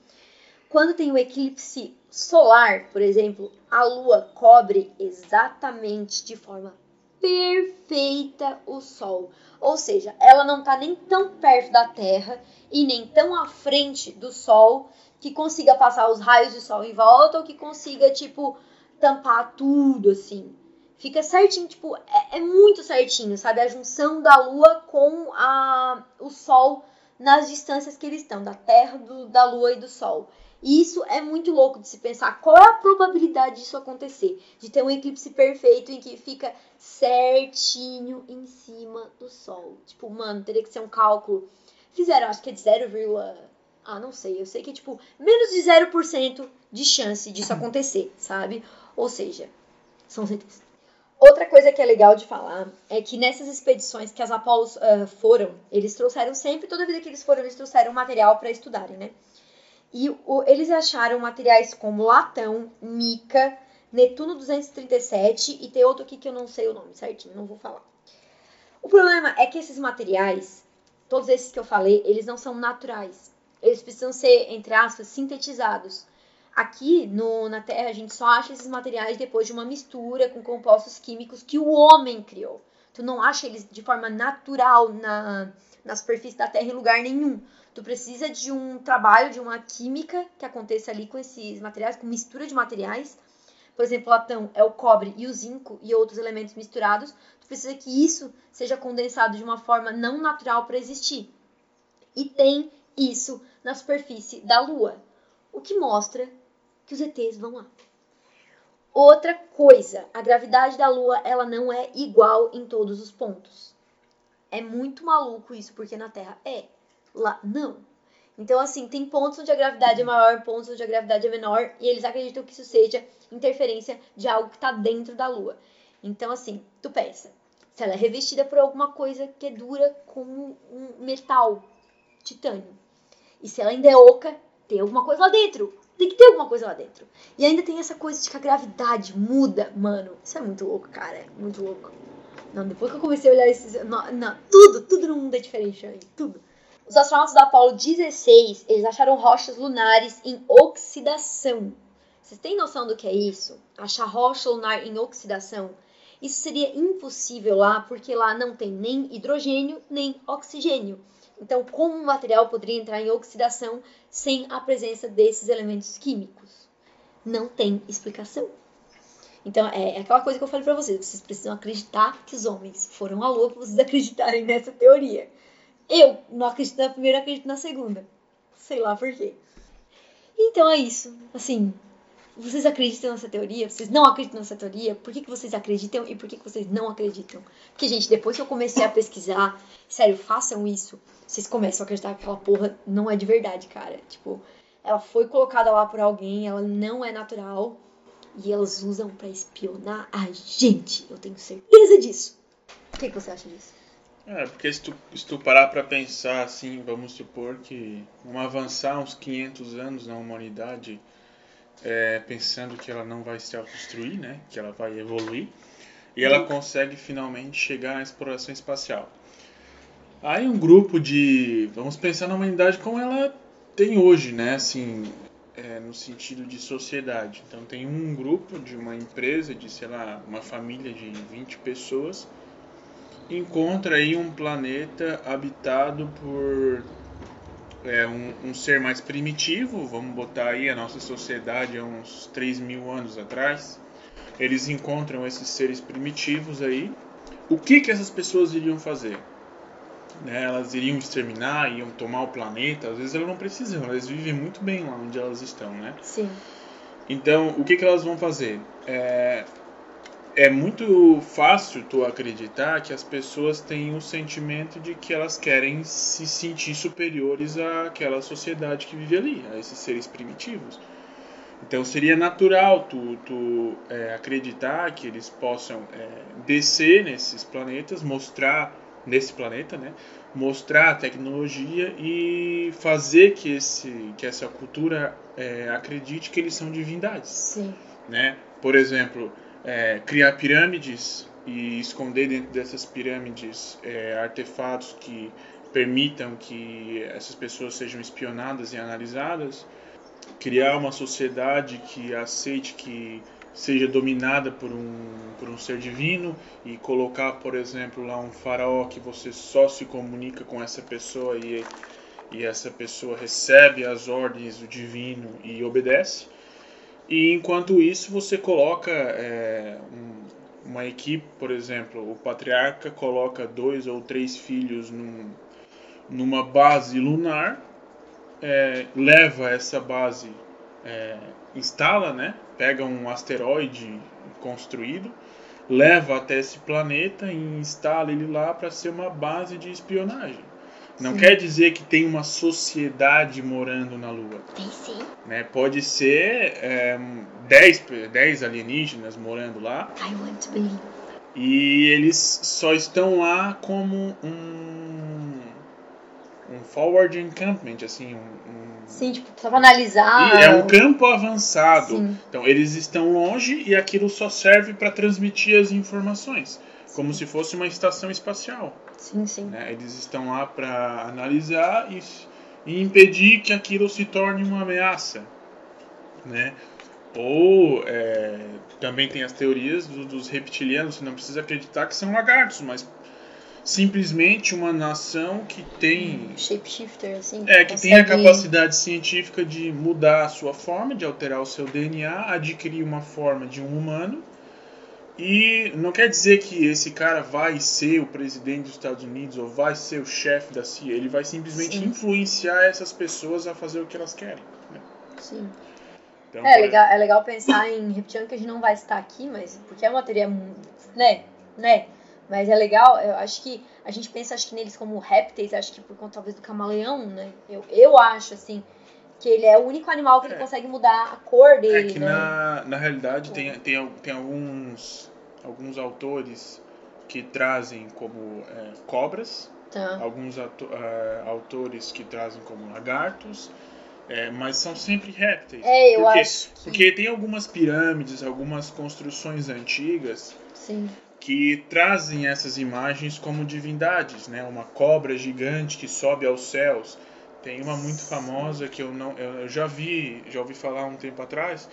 quando tem o eclipse solar, por exemplo, a lua cobre exatamente de forma perfeita o Sol. Ou seja, ela não está nem tão perto da Terra e nem tão à frente do Sol que consiga passar os raios de Sol em volta ou que consiga, tipo, tampar tudo, assim. Fica certinho, tipo, é, é muito certinho, sabe? A junção da Lua com a, o Sol nas distâncias que eles estão, da Terra, do, da Lua e do Sol. E isso é muito louco de se pensar. Qual é a probabilidade disso acontecer? De ter um eclipse perfeito em que fica certinho em cima do Sol. Tipo, mano, teria que ser um cálculo. Fizeram, acho que é de 0, ah, não sei. Eu sei que é tipo menos de 0% de chance disso acontecer, sabe? Ou seja, são certezas. Outra coisa que é legal de falar é que nessas expedições que as Apolos uh, foram, eles trouxeram sempre, toda vida que eles foram, eles trouxeram material para estudarem, né? E o, eles acharam materiais como latão, mica, Netuno 237 e tem outro aqui que eu não sei o nome certinho, não vou falar. O problema é que esses materiais, todos esses que eu falei, eles não são naturais. Eles precisam ser, entre aspas, sintetizados. Aqui no, na Terra a gente só acha esses materiais depois de uma mistura com compostos químicos que o homem criou. Tu não acha eles de forma natural na, na superfície da Terra em lugar nenhum. Tu precisa de um trabalho, de uma química que aconteça ali com esses materiais, com mistura de materiais. Por exemplo, o latão é o cobre e o zinco e outros elementos misturados. Tu precisa que isso seja condensado de uma forma não natural para existir. E tem isso na superfície da Lua, o que mostra que os ETs vão lá. Outra coisa, a gravidade da Lua ela não é igual em todos os pontos. É muito maluco isso, porque na Terra é lá não. Então, assim, tem pontos onde a gravidade é maior, pontos onde a gravidade é menor, e eles acreditam que isso seja interferência de algo que está dentro da Lua. Então, assim, tu pensa, se ela é revestida por alguma coisa que é dura como um metal, titânio, e se ela ainda é oca, tem alguma coisa lá dentro. Tem que ter alguma coisa lá dentro. E ainda tem essa coisa de que a gravidade muda, mano. Isso é muito louco, cara. É muito louco. Não, depois que eu comecei a olhar esses. Não, não tudo, tudo no mundo é diferente, aí, tudo. Os astronautas da Apollo 16, eles acharam rochas lunares em oxidação. Vocês têm noção do que é isso? Achar rocha lunar em oxidação? Isso seria impossível lá, porque lá não tem nem hidrogênio nem oxigênio. Então, como o material poderia entrar em oxidação sem a presença desses elementos químicos? Não tem explicação. Então, é, é aquela coisa que eu falei para vocês: vocês precisam acreditar que os homens foram à lua para vocês [LAUGHS] acreditarem nessa teoria. Eu não acredito na primeira, acredito na segunda. Sei lá por quê. Então é isso. Assim, vocês acreditam nessa teoria? Vocês não acreditam nessa teoria? Por que, que vocês acreditam e por que, que vocês não acreditam? Porque, gente, depois que eu comecei a pesquisar, sério, façam isso. Vocês começam a acreditar que aquela porra não é de verdade, cara. Tipo, ela foi colocada lá por alguém, ela não é natural. E elas usam para espionar a gente. Eu tenho certeza disso. O que, que você acha disso? É, porque se tu, se tu parar pra pensar assim, vamos supor que vamos avançar uns 500 anos na humanidade, é, pensando que ela não vai se autodestruir, né? Que ela vai evoluir. E ela consegue finalmente chegar na exploração espacial. Aí um grupo de. Vamos pensar na humanidade como ela tem hoje, né? Assim, é, no sentido de sociedade. Então tem um grupo de uma empresa, de sei lá, uma família de 20 pessoas, encontra aí um planeta habitado por é, um, um, ser mais primitivo, vamos botar aí a nossa sociedade há uns 3 mil anos atrás. Eles encontram esses seres primitivos aí. O que, que essas pessoas iriam fazer? Né, elas iriam exterminar, iam tomar o planeta. Às vezes elas não precisam, elas vivem muito bem lá onde elas estão, né? Sim. Então, o que, que elas vão fazer? É, é muito fácil tu acreditar que as pessoas têm o sentimento de que elas querem se sentir superiores àquela sociedade que vive ali, a esses seres primitivos. Então seria natural tu, tu é, acreditar que eles possam é, descer nesses planetas, mostrar nesse planeta, né? Mostrar a tecnologia e fazer que, esse, que essa cultura é, acredite que eles são divindades. Sim. Né? Por exemplo, é, criar pirâmides e esconder dentro dessas pirâmides é, artefatos que permitam que essas pessoas sejam espionadas e analisadas, criar uma sociedade que aceite que seja dominada por um, por um ser divino e colocar, por exemplo, lá um faraó que você só se comunica com essa pessoa e, e essa pessoa recebe as ordens do divino e obedece. E enquanto isso você coloca é, um, uma equipe, por exemplo, o patriarca coloca dois ou três filhos num, numa base lunar, é, leva essa base é, instala, né? Pega um asteroide construído, leva até esse planeta e instala ele lá para ser uma base de espionagem. Não sim. quer dizer que tem uma sociedade morando na Lua. Tem sim. Né? Pode ser 10 é, dez alienígenas morando lá. I want to believe. E eles só estão lá como um, um forward encampment, assim, um, um Sim, tipo, pra analisar. E é um campo avançado. Sim. Então, eles estão longe e aquilo só serve para transmitir as informações. Sim. Como se fosse uma estação espacial. Sim, sim. Né? Eles estão lá para analisar e, e, impedir que aquilo se torne uma ameaça. Né? Ou é, também tem as teorias do, dos reptilianos, você não precisa acreditar que são lagartos, mas simplesmente uma nação que tem shapeshifter assim é que consegue... tem a capacidade científica de mudar a sua forma de alterar o seu DNA adquirir uma forma de um humano e não quer dizer que esse cara vai ser o presidente dos Estados Unidos ou vai ser o chefe da CIA ele vai simplesmente Sim. influenciar essas pessoas a fazer o que elas querem né? Sim então, é, legal, é legal pensar em reptiliano que a gente não vai estar aqui, mas porque é uma teoria, né, né, mas é legal, eu acho que a gente pensa acho que neles como répteis, acho que por conta talvez do camaleão, né? Eu, eu acho assim que ele é o único animal que ele é. consegue mudar a cor dele. É que né? na, na realidade tem, tem, tem alguns, alguns autores que trazem como é, cobras, tá. alguns ato, uh, autores que trazem como lagartos. É, mas são sempre répteis. É, eu porque, acho. Que... Porque tem algumas pirâmides, algumas construções antigas Sim que trazem essas imagens como divindades, né? Uma cobra gigante que sobe aos céus. Tem uma muito famosa que eu não, eu já vi, já ouvi falar um tempo atrás,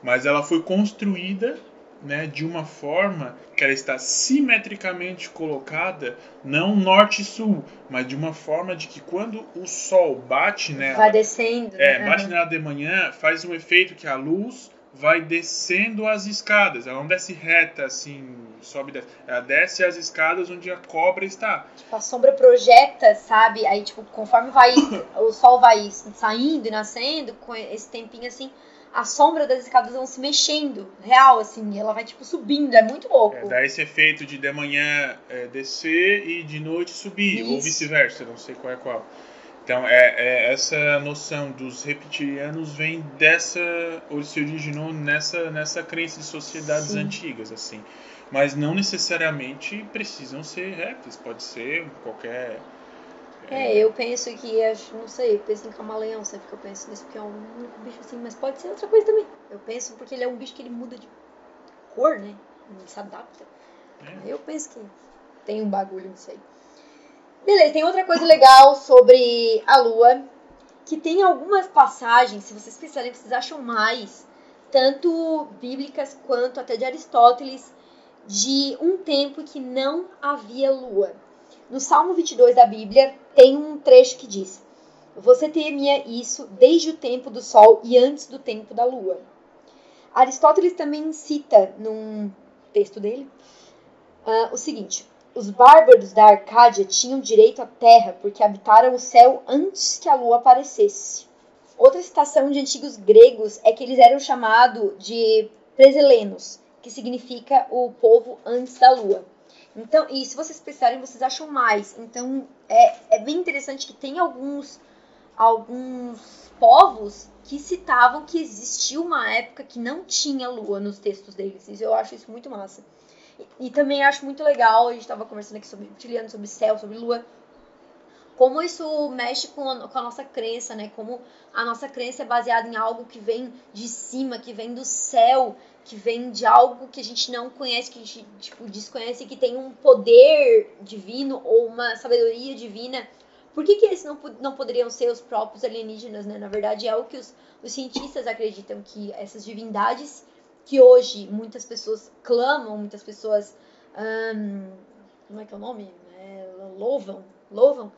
mas ela foi construída, né, de uma forma que ela está simetricamente colocada, não norte e sul, mas de uma forma de que quando o sol bate nela, vai descendo, é, bate nela de manhã, faz um efeito que a luz vai descendo as escadas. Ela não desce reta assim, sobe desce. Ela desce as escadas onde a cobra está. Tipo, a sombra projeta, sabe? Aí, tipo, conforme vai [COUGHS] o sol vai saindo e nascendo, com esse tempinho assim, a sombra das escadas vão se mexendo, real, assim, ela vai, tipo, subindo, é muito louco. É, dá esse efeito de de manhã é, descer e de noite subir, Isso. ou vice-versa, não sei qual é qual. Então, é, é, essa noção dos reptilianos vem dessa, ou se originou nessa, nessa crença de sociedades Sim. antigas, assim. Mas não necessariamente precisam ser répteis, pode ser qualquer É, eu penso que, acho, não sei, eu penso em camaleão, sempre que eu penso nisso, porque é um único bicho assim, mas pode ser outra coisa também. Eu penso porque ele é um bicho que ele muda de cor, né? Ele se adapta. É. Eu penso que tem um bagulho nisso aí. Beleza, tem outra coisa legal sobre a lua, que tem algumas passagens, se vocês pensarem, vocês acham mais, tanto bíblicas quanto até de Aristóteles, de um tempo que não havia lua. No Salmo 22 da Bíblia tem um trecho que diz: Você temia isso desde o tempo do sol e antes do tempo da lua. Aristóteles também cita num texto dele ah, o seguinte: Os bárbaros da Arcádia tinham direito à terra porque habitaram o céu antes que a lua aparecesse. Outra citação de antigos gregos é que eles eram chamados de preselenos, que significa o povo antes da lua. Então, e se vocês pensarem, vocês acham mais. Então, é, é bem interessante que tem alguns, alguns povos que citavam que existia uma época que não tinha lua nos textos deles. Isso eu acho isso muito massa. E, e também acho muito legal, a gente estava conversando aqui sobre Tiliano, sobre céu, sobre lua. Como isso mexe com a, com a nossa crença, né? Como a nossa crença é baseada em algo que vem de cima, que vem do céu, que vem de algo que a gente não conhece, que a gente tipo, desconhece, que tem um poder divino ou uma sabedoria divina. Por que, que eles não, não poderiam ser os próprios alienígenas, né? Na verdade, é o que os, os cientistas acreditam, que essas divindades que hoje muitas pessoas clamam, muitas pessoas. hum, como é que é o nome? É, louvam, louvam.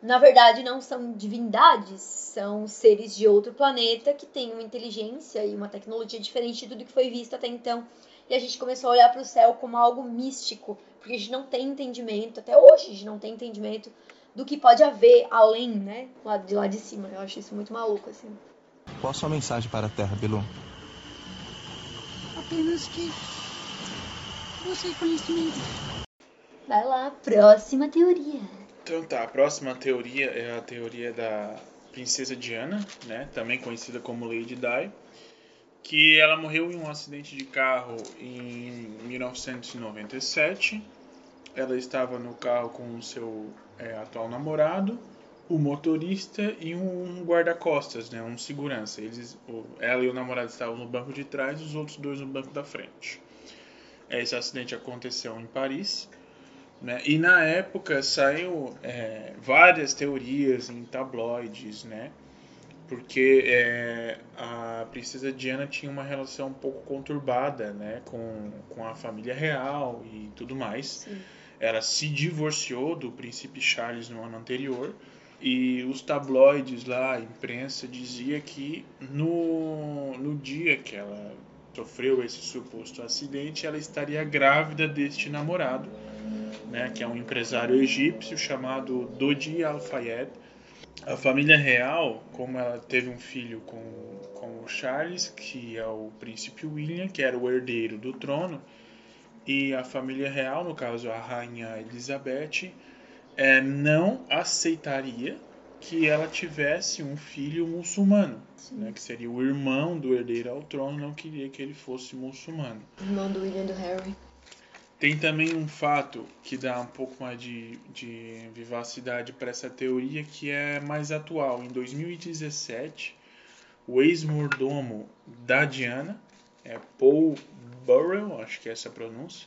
Na verdade, não são divindades, são seres de outro planeta que têm uma inteligência e uma tecnologia diferente de tudo que foi visto até então. E a gente começou a olhar para o céu como algo místico, porque a gente não tem entendimento, até hoje a gente não tem entendimento do que pode haver além, né? Lá de lá de cima. Eu acho isso muito maluco, assim. Qual a sua mensagem para a Terra, Bilu? Apenas que você conhecimento. Vai lá, próxima teoria. Então tá, a próxima teoria é a teoria da princesa Diana, né, também conhecida como Lady Di, que ela morreu em um acidente de carro em 1997. Ela estava no carro com o seu é, atual namorado, o motorista e um guarda-costas, né, um segurança. Eles, ela e o namorado estavam no banco de trás, os outros dois no banco da frente. Esse acidente aconteceu em Paris. Né? E na época saiu é, várias teorias em tabloides, né? Porque é, a princesa Diana tinha uma relação um pouco conturbada, né? Com, com a família real e tudo mais. Sim. Ela se divorciou do príncipe Charles no ano anterior e os tabloides lá, a imprensa dizia que no, no dia que ela sofreu esse suposto acidente, ela estaria grávida deste namorado né, que é um empresário egípcio chamado Dodi Al-Fayed. A família real, como ela teve um filho com, com o Charles, que é o príncipe William, que era o herdeiro do trono, e a família real, no caso a rainha Elizabeth, é, não aceitaria que ela tivesse um filho muçulmano, né, que seria o irmão do herdeiro ao trono, não queria que ele fosse muçulmano. Irmão do William do Harry. Tem também um fato que dá um pouco mais de, de vivacidade para essa teoria que é mais atual. Em 2017, o ex-mordomo da Diana, é Paul Burrell, acho que é essa a pronúncia,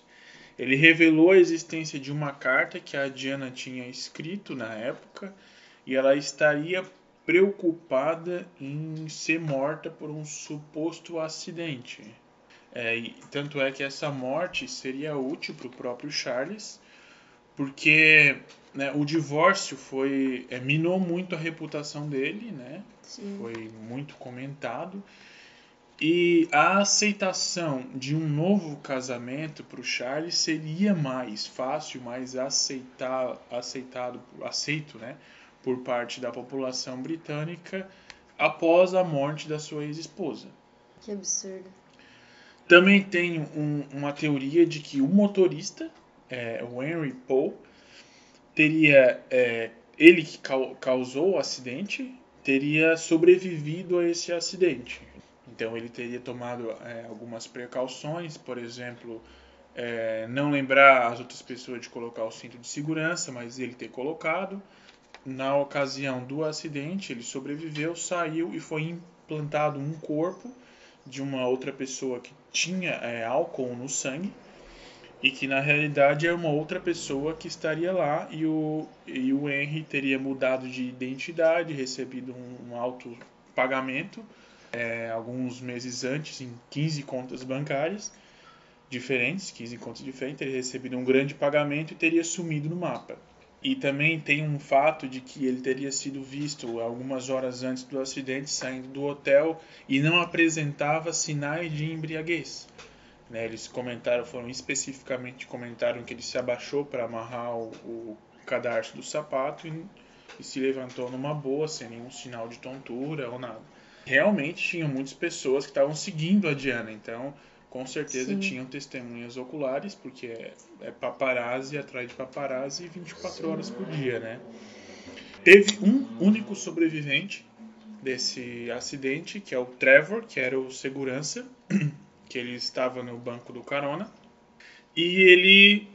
ele revelou a existência de uma carta que a Diana tinha escrito na época e ela estaria preocupada em ser morta por um suposto acidente. É, e tanto é que essa morte seria útil para o próprio Charles, porque né, o divórcio foi é, minou muito a reputação dele, né? Sim. Foi muito comentado. E a aceitação de um novo casamento para o Charles seria mais fácil, mais aceitar, aceitado, aceito, né, por parte da população britânica após a morte da sua ex-esposa. Que absurdo. Também tem um- uma teoria de que o motorista, é, o Henry Poe, teria é, ele que cau- causou o acidente, teria sobrevivido a esse acidente. Então ele teria tomado é, algumas precauções, por exemplo, é, não lembrar as outras pessoas de colocar o cinto de segurança, mas ele ter colocado, na ocasião do acidente, ele sobreviveu, saiu e foi implantado um corpo de uma outra pessoa que tinha é, álcool no sangue e que na realidade é uma outra pessoa que estaria lá e o, e o Henry teria mudado de identidade, recebido um, um alto pagamento é, alguns meses antes em 15 contas bancárias diferentes, 15 contas diferentes, teria recebido um grande pagamento e teria sumido no mapa. E também tem um fato de que ele teria sido visto algumas horas antes do acidente saindo do hotel e não apresentava sinais de embriaguez. Né, eles comentaram, foram especificamente comentaram que ele se abaixou para amarrar o, o, cadarço do sapato e, e se levantou numa boa, sem nenhum sinal de tontura ou nada. Realmente tinham muitas pessoas que estavam seguindo a Diana, então com certeza Sim. tinham testemunhas oculares, porque é, é paparazzi atrás de paparazzi 24 Sim. horas por dia, né? Teve um único sobrevivente desse acidente, que é o Trevor, que era o segurança, [CLEARS THROAT] que ele estava no banco do carona. E ele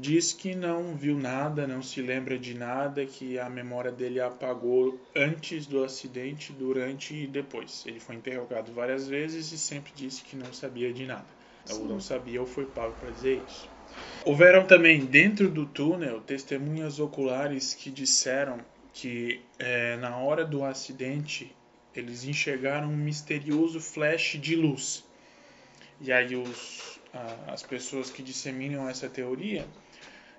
diz que não viu nada, não se lembra de nada, que a memória dele apagou antes do acidente, durante e depois. Ele foi interrogado várias vezes e sempre disse que não sabia de nada. Sim. Ou não sabia ou foi pago para dizer isso. Houveram também dentro do túnel testemunhas oculares que disseram que é, na hora do acidente eles enxergaram um misterioso flash de luz. E aí os as pessoas que disseminam essa teoria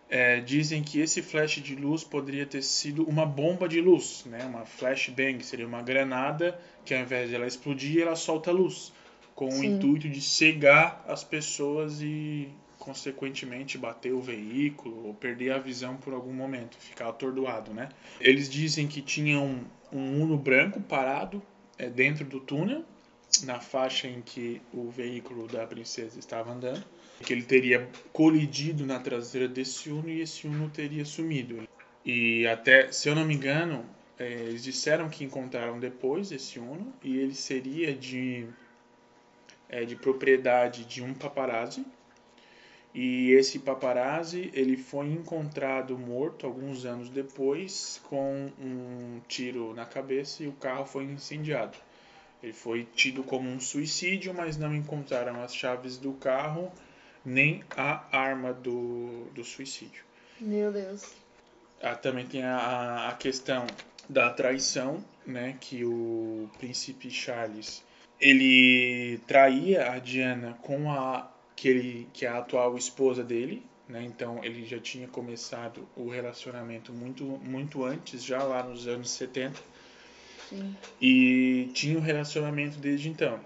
é, dizem que esse flash de luz poderia ter sido uma bomba de luz, né? uma flashbang, seria uma granada que ao invés de ela explodir, ela solta luz, com Sim. o intuito de cegar as pessoas e, consequentemente, bater o veículo ou perder a visão por algum momento, ficar atordoado. Né? Eles dizem que tinha um, um Uno branco parado é, dentro do túnel, na faixa em que o veículo da princesa estava andando, que ele teria colidido na traseira desse Uno e esse Uno teria sumido. E até, se eu não me engano, é, eles disseram que encontraram depois esse Uno e ele seria de, é, de propriedade de um paparazzi. E esse paparazzi ele foi encontrado morto alguns anos depois com um tiro na cabeça e o carro foi incendiado. Ele foi tido como um suicídio, mas não encontraram as chaves do carro nem a arma do, do suicídio. Meu Deus. Ah, também tem a, a questão da traição, né, que o príncipe Charles ele traía a Diana com a que ele que é a atual esposa dele, né? Então ele já tinha começado o relacionamento muito muito antes, já lá nos anos 70 e tinha um relacionamento desde então.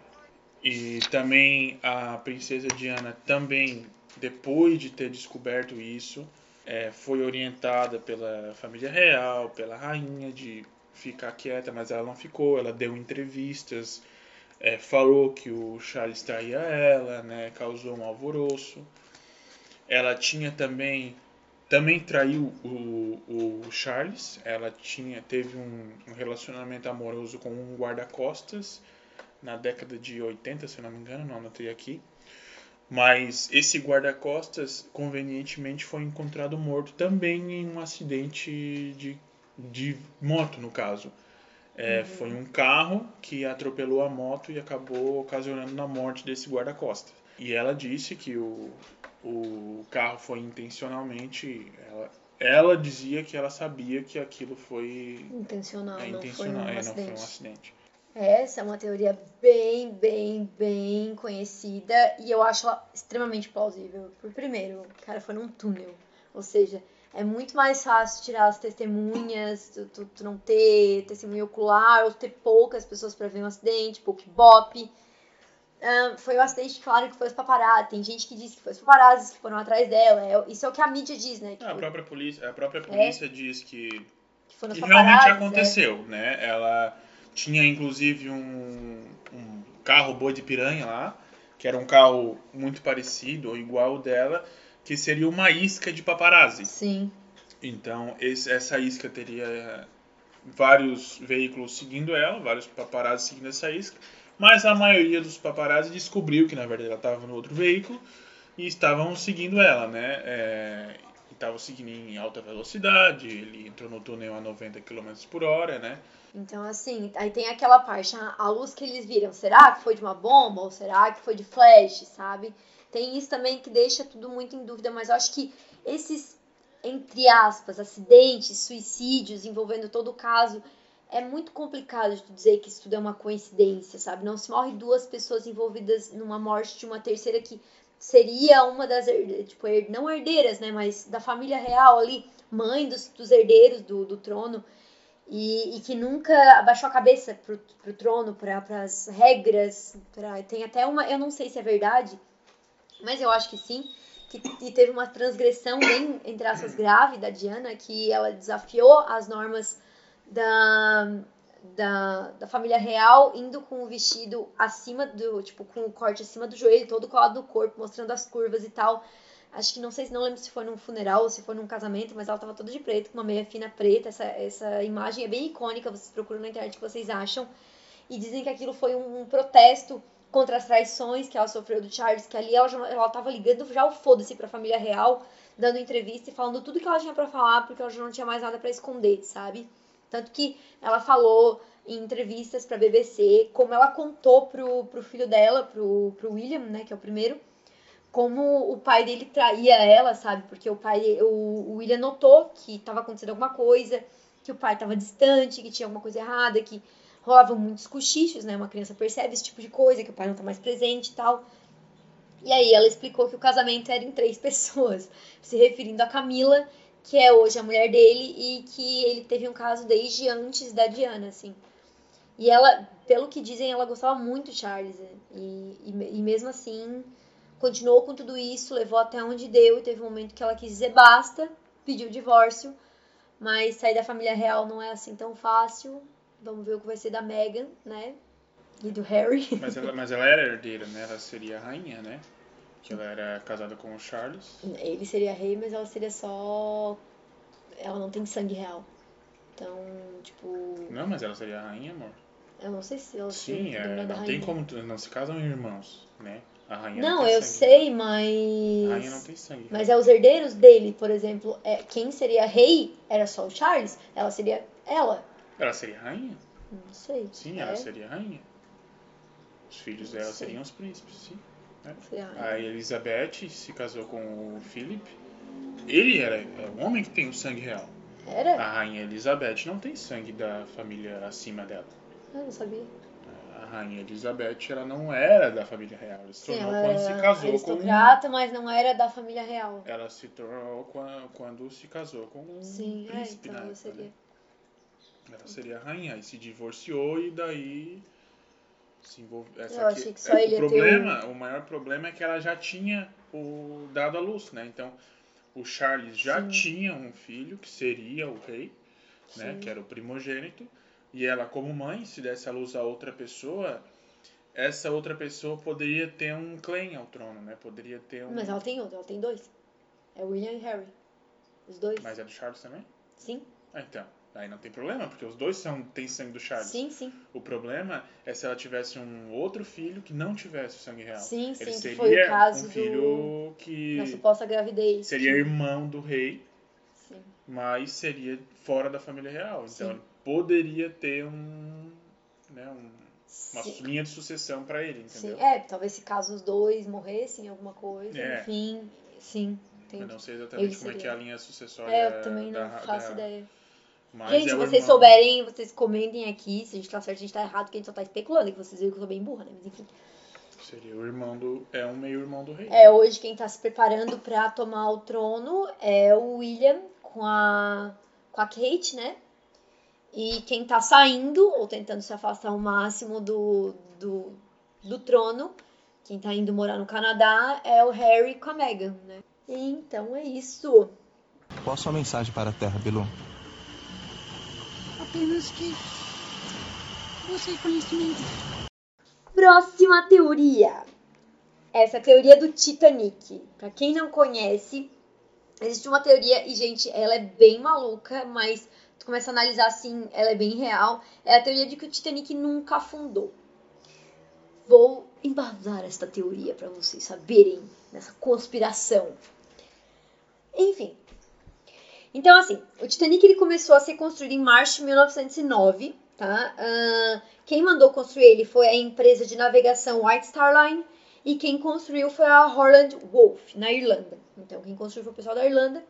E também a princesa Diana também, depois de ter descoberto isso, é, foi orientada pela família real, pela rainha, de ficar quieta, mas ela não ficou. Ela deu entrevistas, é, falou que o Charles traía ela, né, causou um alvoroço. Ela tinha também também traiu o, o Charles. Ela tinha teve um, um relacionamento amoroso com um guarda-costas na década de 80, se não me engano, não anotei aqui. Mas esse guarda-costas convenientemente foi encontrado morto também em um acidente de, de moto, no caso. É, uhum. Foi um carro que atropelou a moto e acabou ocasionando a morte desse guarda-costas. E ela disse que o, o carro foi intencionalmente. Ela, ela dizia que ela sabia que aquilo foi intencional, é, intencional, não, foi um, é, não foi um acidente. Essa é uma teoria bem, bem, bem conhecida e eu acho ela extremamente plausível. Por primeiro, o cara foi num túnel, ou seja, é muito mais fácil tirar as testemunhas, tu, tu, tu não ter testemunha ocular ou ter poucas pessoas para ver um acidente, pouco foi o um acidente, claro, que foi os paparazzi. Tem gente que diz que foi os paparazzi que foram atrás dela. É, isso é o que a mídia diz, né? Que, a própria polícia, a própria polícia é, diz que, que, que realmente aconteceu, é. né? Ela tinha, inclusive, um, um carro boi de piranha lá, que era um carro muito parecido ou igual dela, que seria uma isca de paparazzi. Sim. Então, esse, essa isca teria vários veículos seguindo ela, vários paparazzi seguindo essa isca mas a maioria dos paparazzi descobriu que na verdade ela estava no outro veículo e estavam seguindo ela, né? É, estava seguindo em alta velocidade, ele entrou no túnel a 90 km por hora, né? Então, assim, aí tem aquela parte, a luz que eles viram, será que foi de uma bomba ou será que foi de flash, sabe? Tem isso também que deixa tudo muito em dúvida, mas eu acho que esses, entre aspas, acidentes, suicídios envolvendo todo o caso, é muito complicado de dizer que isso tudo é uma coincidência, sabe? Não se morre duas pessoas envolvidas numa morte de uma terceira que seria uma das, tipo, não herdeiras, né? Mas da família real ali, mãe dos, dos herdeiros do, do trono. E, e, que nunca abaixou a cabeça pro, pro trono, para as regras. Pra, tem até uma, eu não sei se é verdade, mas eu acho que sim, que, que teve uma transgressão bem, entre aspas, grave da Diana, que ela desafiou as normas da, da, da família real, indo com o vestido acima do, tipo, com o corte acima do joelho, todo colado do corpo, mostrando as curvas e tal. Acho que não sei se não lembro se foi num funeral ou se foi num casamento, mas ela tava toda de preto, com uma meia fina preta. Essa, essa imagem é bem icônica, vocês procuram na internet o que vocês acham. E dizem que aquilo foi um, um protesto contra as traições que ela sofreu do Charles, que ali ela, já, ela tava ligando já o foda-se pra família real, dando entrevista e falando tudo que ela tinha para falar, porque ela já não tinha mais nada para esconder, sabe? Tanto que ela falou em entrevistas pra BBC como ela contou pro, pro filho dela, pro, pro William, né, que é o primeiro, como o pai dele traía ela, sabe? Porque o pai, o, o William notou que estava acontecendo alguma coisa, que o pai estava distante, que tinha alguma coisa errada, que rolavam muitos cochichos, né? Uma criança percebe esse tipo de coisa, que o pai não tá mais presente e tal. E aí ela explicou que o casamento era em três [LAUGHS] pessoas, se referindo a Camila, que é hoje a mulher dele, e que ele teve um caso desde antes da Diana, assim. E ela, pelo que dizem, ela gostava muito de Charles. Né? E, e, e mesmo assim, continuou com tudo isso, levou até onde deu, e teve um momento que ela quis dizer basta, pediu o divórcio. Mas sair da família real não é assim tão fácil. Vamos ver o que vai ser da Meghan, né? E do Harry. Mas ela, mas ela era herdeira, né? Ela seria a rainha, né? Que ela era casada com o Charles. Ele seria rei, mas ela seria só. Ela não tem sangue real. Então, tipo. Não, mas ela seria a rainha, amor. Eu não sei se ela Sim, é, não tem como. Não se casam irmãos, né? A rainha não, não eu sangue, sei, mas. A rainha não tem sangue. Mas é os herdeiros dele, por exemplo. É, quem seria rei era só o Charles. Ela seria ela. Ela seria rainha? Não sei. Sim, é. ela seria rainha. Os filhos Não dela sei. seriam os príncipes, sim. Né? A Elizabeth se casou com o Philip. Ele era é um homem que tem o sangue real. Era? A rainha Elizabeth não tem sangue da família acima dela. Eu não sabia. A rainha Elizabeth ela não era da família real. Ela se Sim, tornou ela quando se casou com mas não era da família real. ela se tornou quan- quando se casou com um Sim, é, príncipe então na ela época, seria. né? Ela seria a rainha, aí se divorciou e daí se. Essa Eu aqui- que só é, ele o problema, o maior problema é que ela já tinha o dado à luz, né? Então o Charles já Sim. tinha um filho que seria o rei, né? Sim. Que era o primogênito. E ela, como mãe, se desse à luz a outra pessoa, essa outra pessoa poderia ter um claim ao trono, né? Poderia ter um. Mas ela tem outro, ela tem dois. É William e Harry. Os dois. Mas é do Charles também? Sim, Ah, então. Aí não tem problema, porque os dois são, têm sangue do Charles. sim, sim. O problema é se ela tivesse um outro filho que não tivesse o sangue real. Sim, Ele sim, que seria foi o caso um filho que Da suposta gravidez. seria irmão do rei, Sim. mas seria fora da família real. Então Sim. ele poderia ter um, né, um- uma Sim. linha de sucessão para ele, entendeu? Sim, é, talvez se caso os dois morressem, alguma coisa, É. enfim, sim. Eu Entendi. não sei exatamente Ele como é que é a linha sucessória É, eu também da, não faço da- ideia. Mas gente, é se o vocês irmão- souberem, vocês comentem aqui. Se a gente tá certo, a gente tá errado, porque a gente só tá especulando. Que vocês viram que eu sou bem burra, né? Mas enfim. Seria o irmão do. É um meio irmão do rei. É, hoje quem tá se preparando pra tomar o trono é o William com a, com a Kate, né? E quem tá saindo, ou tentando se afastar ao máximo do, do, do trono, quem tá indo morar no Canadá, é o Harry com a Meghan, né? Então é isso. Qual a sua mensagem para a Terra, Bilu? Apenas que busque conhecimento. Próxima teoria. Essa é a teoria do Titanic. Pra quem não conhece, existe uma teoria e gente, ela é bem maluca, mas tu começa a analisar assim, ela é bem real. É a teoria de que o Titanic nunca afundou. Vou embasar esta teoria pra vocês saberem nessa conspiração. Enfim, Então, assim, o Titanic ele começou a ser construído em março de 1909, tá? Uh, quem mandou construir ele foi a empresa de navegação White Star Line e quem construiu foi a Holland Wolf, na Irlanda. Então, quem construiu foi o pessoal da Irlanda.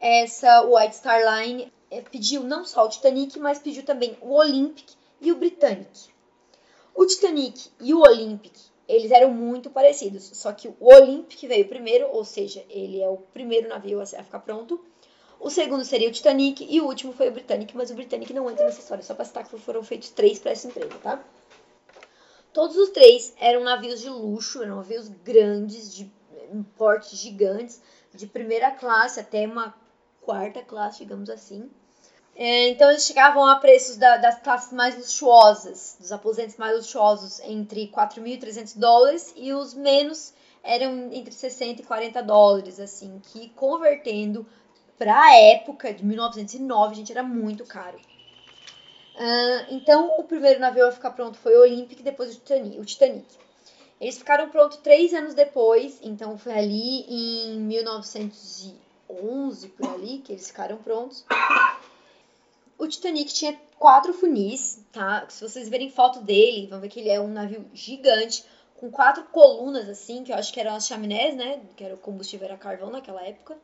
Essa White Star Line eh, pediu não só o Titanic, mas pediu também o Olympic e o Britannic. O Titanic e o Olympic, eles eram muito parecidos, só que o Olympic veio primeiro, ou seja, ele é o primeiro navio a ficar pronto. O segundo seria o Titanic e o último foi o Britannic, mas o Britannic não entra nessa história, só para citar que foram feitos três para essa empresa, tá? Todos os três eram navios de luxo, eram navios grandes, de portes gigantes, de primeira classe até uma quarta classe, digamos assim. É, então eles chegavam a preços da, das classes mais luxuosas, dos aposentos mais luxuosos, entre 4.300 dólares e os menos eram entre 60 e 40 dólares, assim, que convertendo para a época de 1909, gente, era muito caro. Uh, então, o primeiro navio a ficar pronto foi o Olympic, depois o Titanic. O Titanic. Eles ficaram prontos três anos depois, então foi ali em 1911, por ali, que eles ficaram prontos. O Titanic tinha quatro funis, tá? Se vocês verem foto dele, vão ver que ele é um navio gigante, com quatro colunas, assim, que eu acho que eram as chaminés, né? Que era o combustível, era carvão naquela época.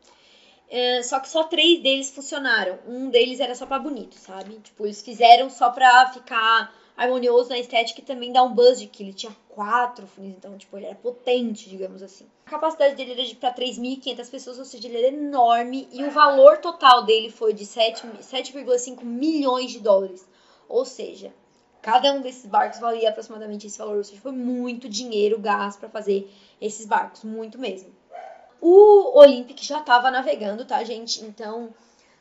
É, só que só três deles funcionaram. Um deles era só pra bonito, sabe? Tipo, eles fizeram só pra ficar harmonioso na estética e também dar um buzz de que ele tinha quatro funis, então, tipo, ele era potente, digamos assim. A capacidade dele era de para 3.500 pessoas, ou seja, ele era enorme e o valor total dele foi de 7,5 milhões de dólares. Ou seja, cada um desses barcos valia aproximadamente esse valor, ou seja, foi muito dinheiro gasto para fazer esses barcos, muito mesmo. O Olympic já estava navegando, tá, gente? Então,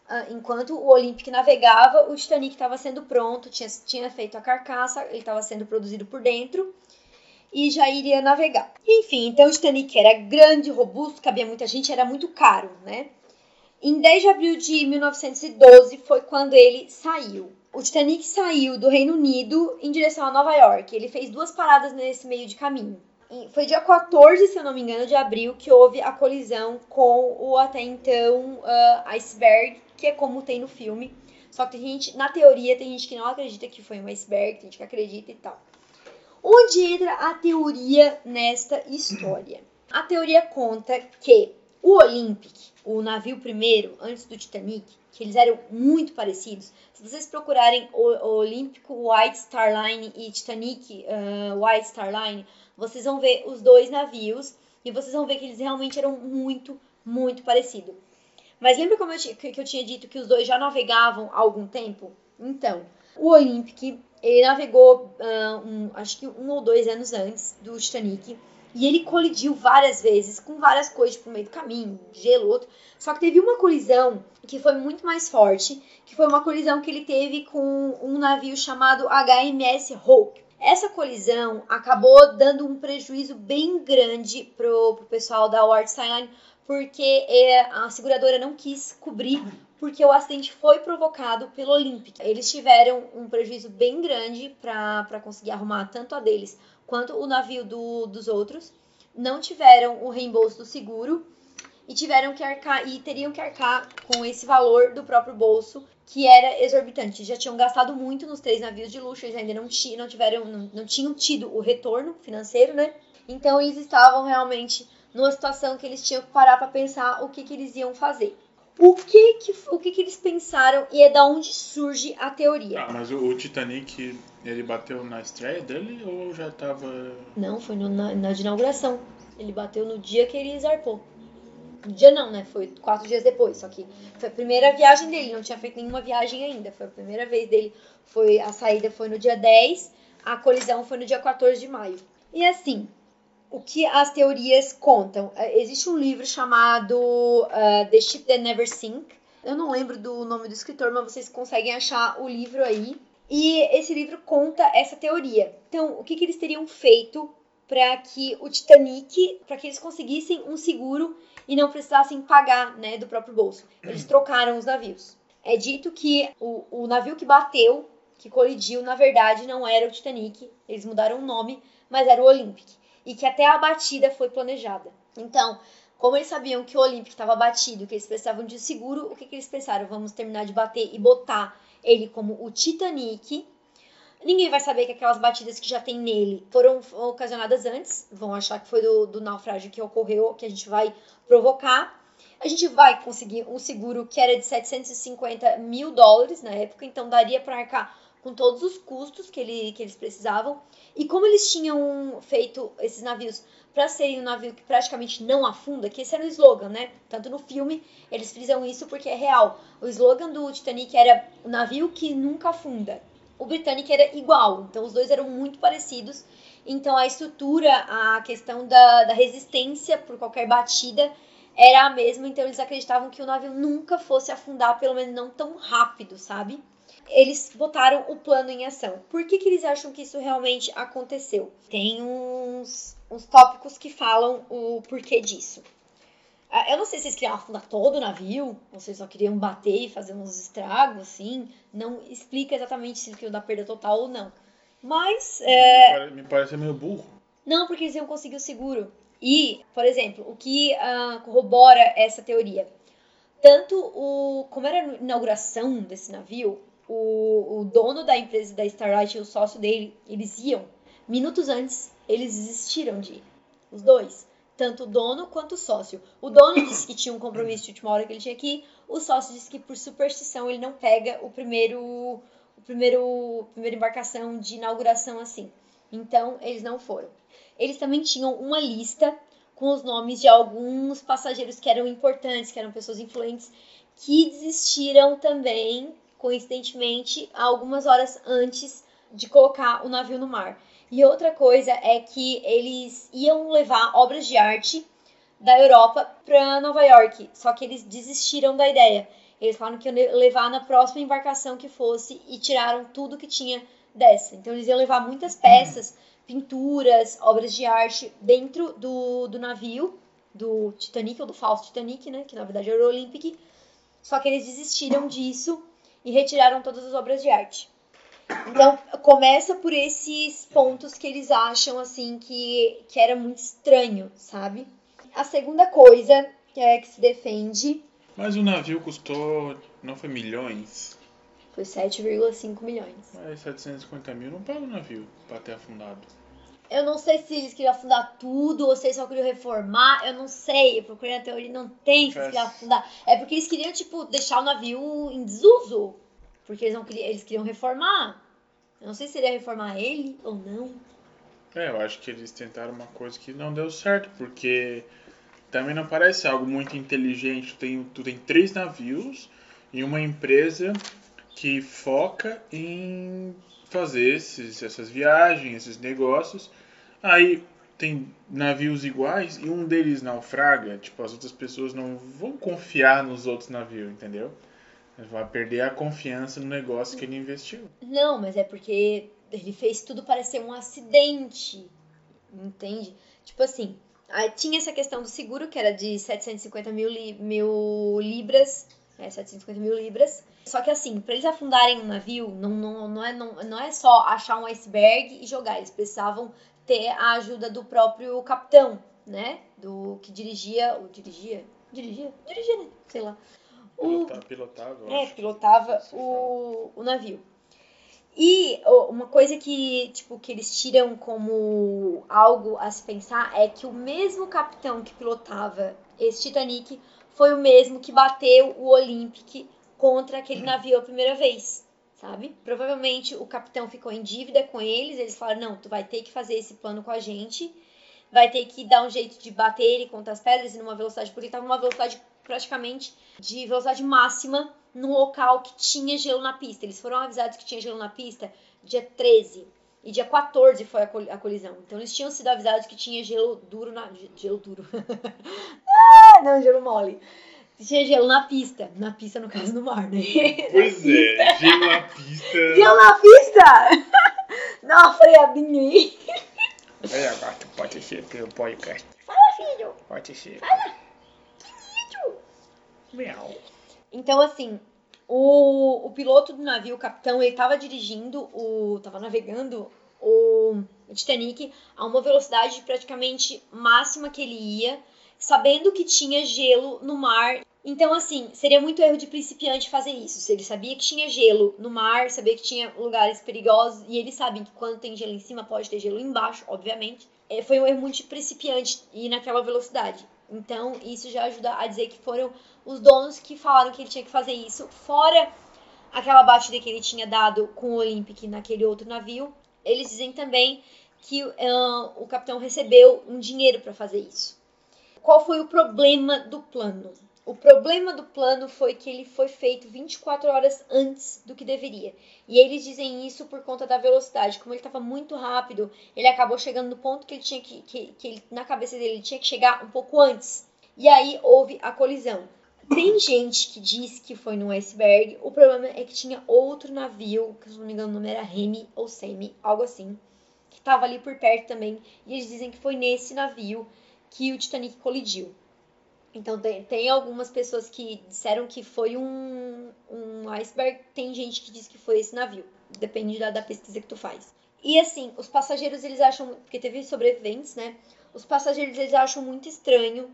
uh, enquanto o Olympic navegava, o Titanic estava sendo pronto, tinha, tinha feito a carcaça, ele estava sendo produzido por dentro e já iria navegar. Enfim, então o Titanic era grande, robusto, cabia muita gente, era muito caro, né? Em 10 de abril de 1912 foi quando ele saiu. O Titanic saiu do Reino Unido em direção a Nova York. Ele fez duas paradas nesse meio de caminho foi dia 14, se eu não me engano, de abril, que houve a colisão com o até então uh, iceberg, que é como tem no filme. Só que tem gente, na teoria, tem gente que não acredita que foi um iceberg, tem gente que acredita e tal. Onde entra a teoria nesta história? A teoria conta que o Olympic, o navio primeiro, antes do Titanic, que eles eram muito parecidos. Se vocês procurarem o, o Olímpico White Star Line e Titanic uh, White Star Line, vocês vão ver os dois navios e vocês vão ver que eles realmente eram muito, muito parecidos. Mas lembra como eu, que eu tinha dito que os dois já navegavam há algum tempo? Então, o Olympic, ele navegou, uh, um, acho que um ou dois anos antes do Titanic, e ele colidiu várias vezes com várias coisas por meio do caminho, gelo, outro. Só que teve uma colisão que foi muito mais forte, que foi uma colisão que ele teve com um navio chamado HMS Hope. Essa colisão acabou dando um prejuízo bem grande pro, pro pessoal da Wartime, porque é, a seguradora não quis cobrir porque o acidente foi provocado pelo Olympic. Eles tiveram um prejuízo bem grande para conseguir arrumar tanto a deles quanto o navio do, dos outros. Não tiveram o reembolso do seguro e tiveram que arcar e teriam que arcar com esse valor do próprio bolso que era exorbitante. Já tinham gastado muito nos três navios de luxo, eles ainda não, não tiveram, não, não tinham tido o retorno financeiro, né? Então eles estavam realmente numa situação que eles tinham que parar para pensar o que, que eles iam fazer. O que que, o que que eles pensaram e é da onde surge a teoria? Ah, mas o, o Titanic, ele bateu na estreia dele ou já tava... Não, foi no, na, na inauguração. Ele bateu no dia que ele zarpou. Dia não, né? Foi quatro dias depois. Só que foi a primeira viagem dele. Não tinha feito nenhuma viagem ainda. Foi a primeira vez dele. Foi A saída foi no dia 10. A colisão foi no dia 14 de maio. E assim, o que as teorias contam. É, existe um livro chamado uh, The Ship That Never Sink. Eu não lembro do nome do escritor, mas vocês conseguem achar o livro aí. E esse livro conta essa teoria. Então, o que, que eles teriam feito para que o Titanic, para que eles conseguissem um seguro e não precisassem pagar, né, do próprio bolso. Eles trocaram os navios. É dito que o, o navio que bateu, que colidiu, na verdade não era o Titanic. Eles mudaram o nome, mas era o Olympic e que até a batida foi planejada. Então, Como eles sabiam que o Olympic estava batido, que eles precisavam de seguro, o que, que eles pensaram? Vamos terminar de bater e botar ele como o Titanic. Ninguém vai saber que aquelas batidas que já tem nele foram ocasionadas antes. Vão achar que foi do, do naufrágio que ocorreu, que a gente vai provocar. A gente vai conseguir um seguro que era de 750 mil dólares na época, então daria para arcar com todos os custos que, ele, que eles precisavam. E como eles tinham feito esses navios para serem um navio que praticamente não afunda, que esse era o slogan, né? Tanto no filme eles frisam isso porque é real. O slogan do Titanic era o navio que nunca afunda. O Britannic era igual, então os dois eram muito parecidos. Então a estrutura, a questão da, da resistência por qualquer batida era a mesma, então eles acreditavam que o navio nunca fosse afundar, pelo menos não tão rápido, sabe? eles botaram o plano em ação. Por que, que eles acham que isso realmente aconteceu? Tem uns, uns tópicos que falam o porquê disso. Ah, eu não sei se eles queriam afundar todo o navio, ou se eles só queriam bater e fazer uns estragos, assim. Não explica exatamente se eles queriam dar perda total ou não. Mas. É... Me parece meio burro. Não, porque eles iam conseguir o seguro. E, por exemplo, o que uh, corrobora essa teoria? Tanto o. Como era a inauguração desse navio, o, o dono da empresa da Starlight e o sócio dele, eles iam. Minutos antes, eles desistiram de ir. Os dois. Tanto o dono quanto o sócio. O dono disse que tinha um compromisso de última hora que ele tinha ir. O sócio disse que, por superstição, ele não pega o primeiro. O primeiro. Primeira embarcação de inauguração assim. Então, eles não foram. Eles também tinham uma lista com os nomes de alguns passageiros que eram importantes, que eram pessoas influentes, que desistiram também coincidentemente, algumas horas antes de colocar o navio no mar. E outra coisa é que eles iam levar obras de arte da Europa para Nova York, só que eles desistiram da ideia. Eles falaram que iam levar na próxima embarcação que fosse e tiraram tudo que tinha dessa. Então eles iam levar muitas peças, pinturas, obras de arte dentro do, do navio, do Titanic, ou do falso Titanic, né? Que na verdade era o Olympic. Só que eles desistiram disso e retiraram todas as obras de arte. Então, começa por esses pontos que eles acham, assim, que, que era muito estranho, sabe? A segunda coisa que é que se defende... Mas o navio custou, não foi milhões? Foi 7,5 milhões. Mas 750 mil não paga o navio pra ter afundado. Eu não sei se eles queriam afundar tudo ou se eles só queriam reformar. Eu não sei. Eu procurei na teoria não tem se eles queriam afundar. É porque eles queriam, tipo, deixar o navio em desuso. Porque eles, não eles queriam reformar. Eu não sei se seria reformar ele ou não. É, eu acho que eles tentaram uma coisa que não deu certo. Porque também não parece algo muito inteligente. Tu tem, tu tem três navios e uma empresa que foca em fazer esses, essas viagens, esses negócios. Aí tem navios iguais e um deles naufraga, tipo, as outras pessoas não vão confiar nos outros navios, entendeu? Vai perder a confiança no negócio que ele investiu. Não, mas é porque ele fez tudo parecer um acidente, entende? Tipo assim, tinha essa questão do seguro, que era de 750 mil, li, mil libras, é, 750 mil libras, só que assim, para eles afundarem um navio, não, não, não, é, não, não é só achar um iceberg e jogar. Eles precisavam ter a ajuda do próprio capitão, né? Do que dirigia. Dirigia? Dirigia? Dirigia, né? Sei lá. O, pilotava. É, pilotava o, o navio. E uma coisa que, tipo, que eles tiram como algo a se pensar é que o mesmo capitão que pilotava esse Titanic foi o mesmo que bateu o Olympic contra aquele [CLEARS THROAT] navio a primeira vez, sabe? Provavelmente o capitão ficou em dívida com eles, eles falaram: não, tu vai ter que fazer esse plano com a gente, vai ter que dar um jeito de bater ele contra as pedras e numa velocidade, porque estava numa velocidade praticamente de velocidade máxima num local que tinha gelo na pista. Eles foram avisados que tinha gelo na pista dia 13. E dia 14 foi a, colisão. Então eles tinham sido avisados que tinha gelo duro na. Gelo duro. [LAUGHS] ah, não, gelo mole tinha gelo na pista. Na pista, no caso, no mar, né? Pois é, gelo na pista. Gelo na pista? [LAUGHS] Não, freadinho aí. É, agora tu pode ser pelo podcast. Fala, filho. Pode ser. Fala. Miau. Então, assim, o, o piloto do navio, o capitão, ele tava dirigindo, o tava navegando o Titanic a uma velocidade praticamente máxima que ele ia sabendo que tinha gelo no mar. Então, assim, seria muito erro de principiante fazer isso. Se ele sabia que tinha gelo no mar, sabia que tinha lugares perigosos, e eles sabem que quando tem gelo em cima, pode ter gelo embaixo, obviamente. É, foi um erro muito de principiante ir naquela velocidade. Então, isso já ajuda a dizer que foram os donos que falaram que ele tinha que fazer isso, fora aquela batida que ele tinha dado com o Olympic naquele outro navio. Eles dizem também que uh, o capitão recebeu um dinheiro para fazer isso. Qual foi o problema do plano? O problema do plano foi que ele foi feito 24 horas antes do que deveria. E eles dizem isso por conta da velocidade. Como ele estava muito rápido, ele acabou chegando no ponto que ele tinha que, que, que ele, na cabeça dele ele tinha que chegar um pouco antes. E aí houve a colisão. Tem gente que diz que foi no iceberg. O problema é que tinha outro navio, que se não me engano o nome era Remy ou Semi, algo assim, que estava ali por perto também. E eles dizem que foi nesse navio que o Titanic colidiu. Então tem, tem algumas pessoas que disseram que foi um, um iceberg, tem gente que diz que foi esse navio. Depende da, da pesquisa que tu faz. E assim, os passageiros eles acham, porque teve sobreviventes, né? Os passageiros eles acham muito estranho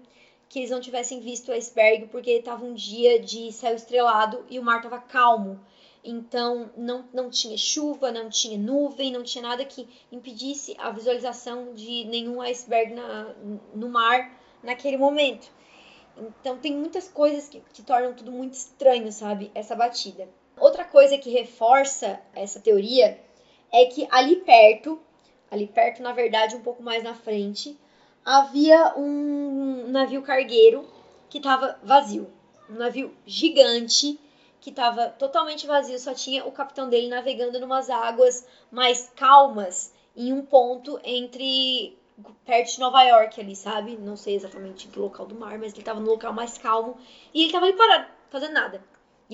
que eles não tivessem visto o iceberg porque estava um dia de céu estrelado e o mar estava calmo. Então não, não tinha chuva, não tinha nuvem, não tinha nada que impedisse a visualização de nenhum iceberg na, no mar naquele momento. Então tem muitas coisas que, que tornam tudo muito estranho, sabe? Essa batida. Outra coisa que reforça essa teoria é que ali perto, ali perto, na verdade, um pouco mais na frente, havia um navio cargueiro que estava vazio. Um navio gigante que estava totalmente vazio, só tinha o capitão dele navegando numas águas mais calmas em um ponto entre perto de Nova York ali, sabe? Não sei exatamente que local do mar, mas ele estava no local mais calmo e ele estava ali parado, fazendo nada.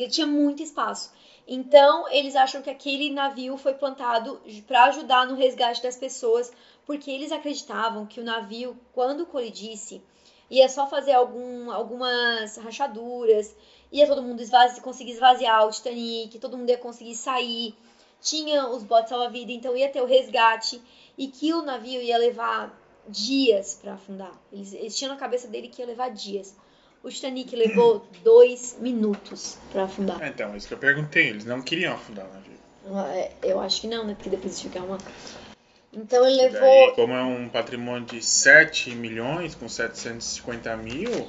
E tinha muito espaço. Então, eles acham que aquele navio foi plantado para ajudar no resgate das pessoas, porque eles acreditavam que o navio, quando colidisse, ia só fazer algum, algumas rachaduras, ia todo mundo esvazi conseguir esvaziar o Titanic, todo mundo ia conseguir sair, tinha os botes salva-vida, então ia ter o resgate e que o navio ia levar dias para afundar. Eles, eles tinham na cabeça dele que ia levar dias. O Titanic levou dois minutos para afundar. É, então, isso que eu perguntei. Eles não queriam afundar o navio. É, eu acho que não, né? Porque depois fica uma. Então ele levou. daí, como é um patrimônio de 7 milhões com 750 mil,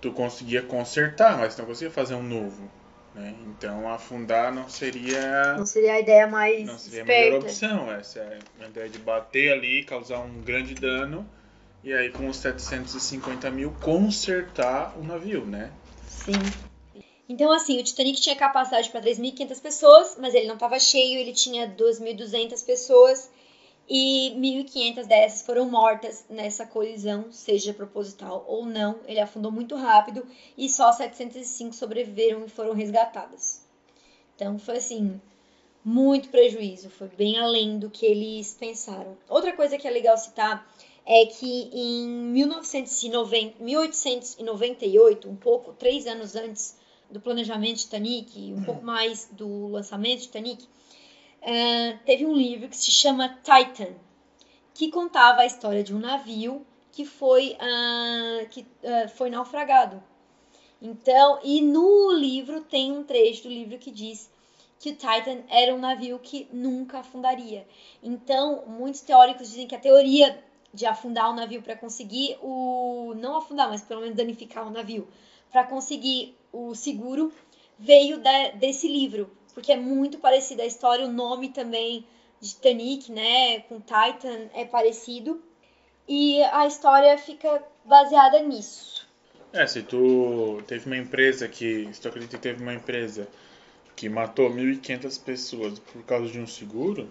tu conseguia consertar, mas não conseguia fazer um novo. Né? Então afundar não seria, Não seria a ideia mais não seria a melhor esperta. opção. Essa é a ideia de bater ali, causar um grande dano, e aí com os 750 mil consertar o navio, né? Sim. Então, assim, o Titanic tinha capacidade para 3.500 pessoas, mas ele não estava cheio, ele tinha 2.200 pessoas e 1.500 dessas foram mortas nessa colisão, seja proposital ou não. Ele afundou muito rápido e só 705 sobreviveram e foram resgatadas. Então, foi assim, muito prejuízo, foi bem além do que eles pensaram. Outra coisa que é legal citar é que em 1990, 1898, um pouco, três anos antes do planejamento Titanic, um pouco mais do lançamento Titanic, eh, teve um livro que se chama Titan, que contava a história de um navio que foi, ah, que, ah, foi naufragado. Então, e no livro tem um trecho do livro que diz que o Titan era um navio que nunca afundaria. Então, muitos teóricos dizem que a teoria de afundar o navio para conseguir o não afundar, mas pelo menos danificar o navio, para conseguir o seguro veio da- desse livro, porque é muito parecida a história, o nome também de Titanic, né, com Titan é parecido e a história fica baseada nisso. É, se tu teve uma empresa que, se tu acredita que teve uma empresa que matou 1.500 pessoas por causa de um seguro,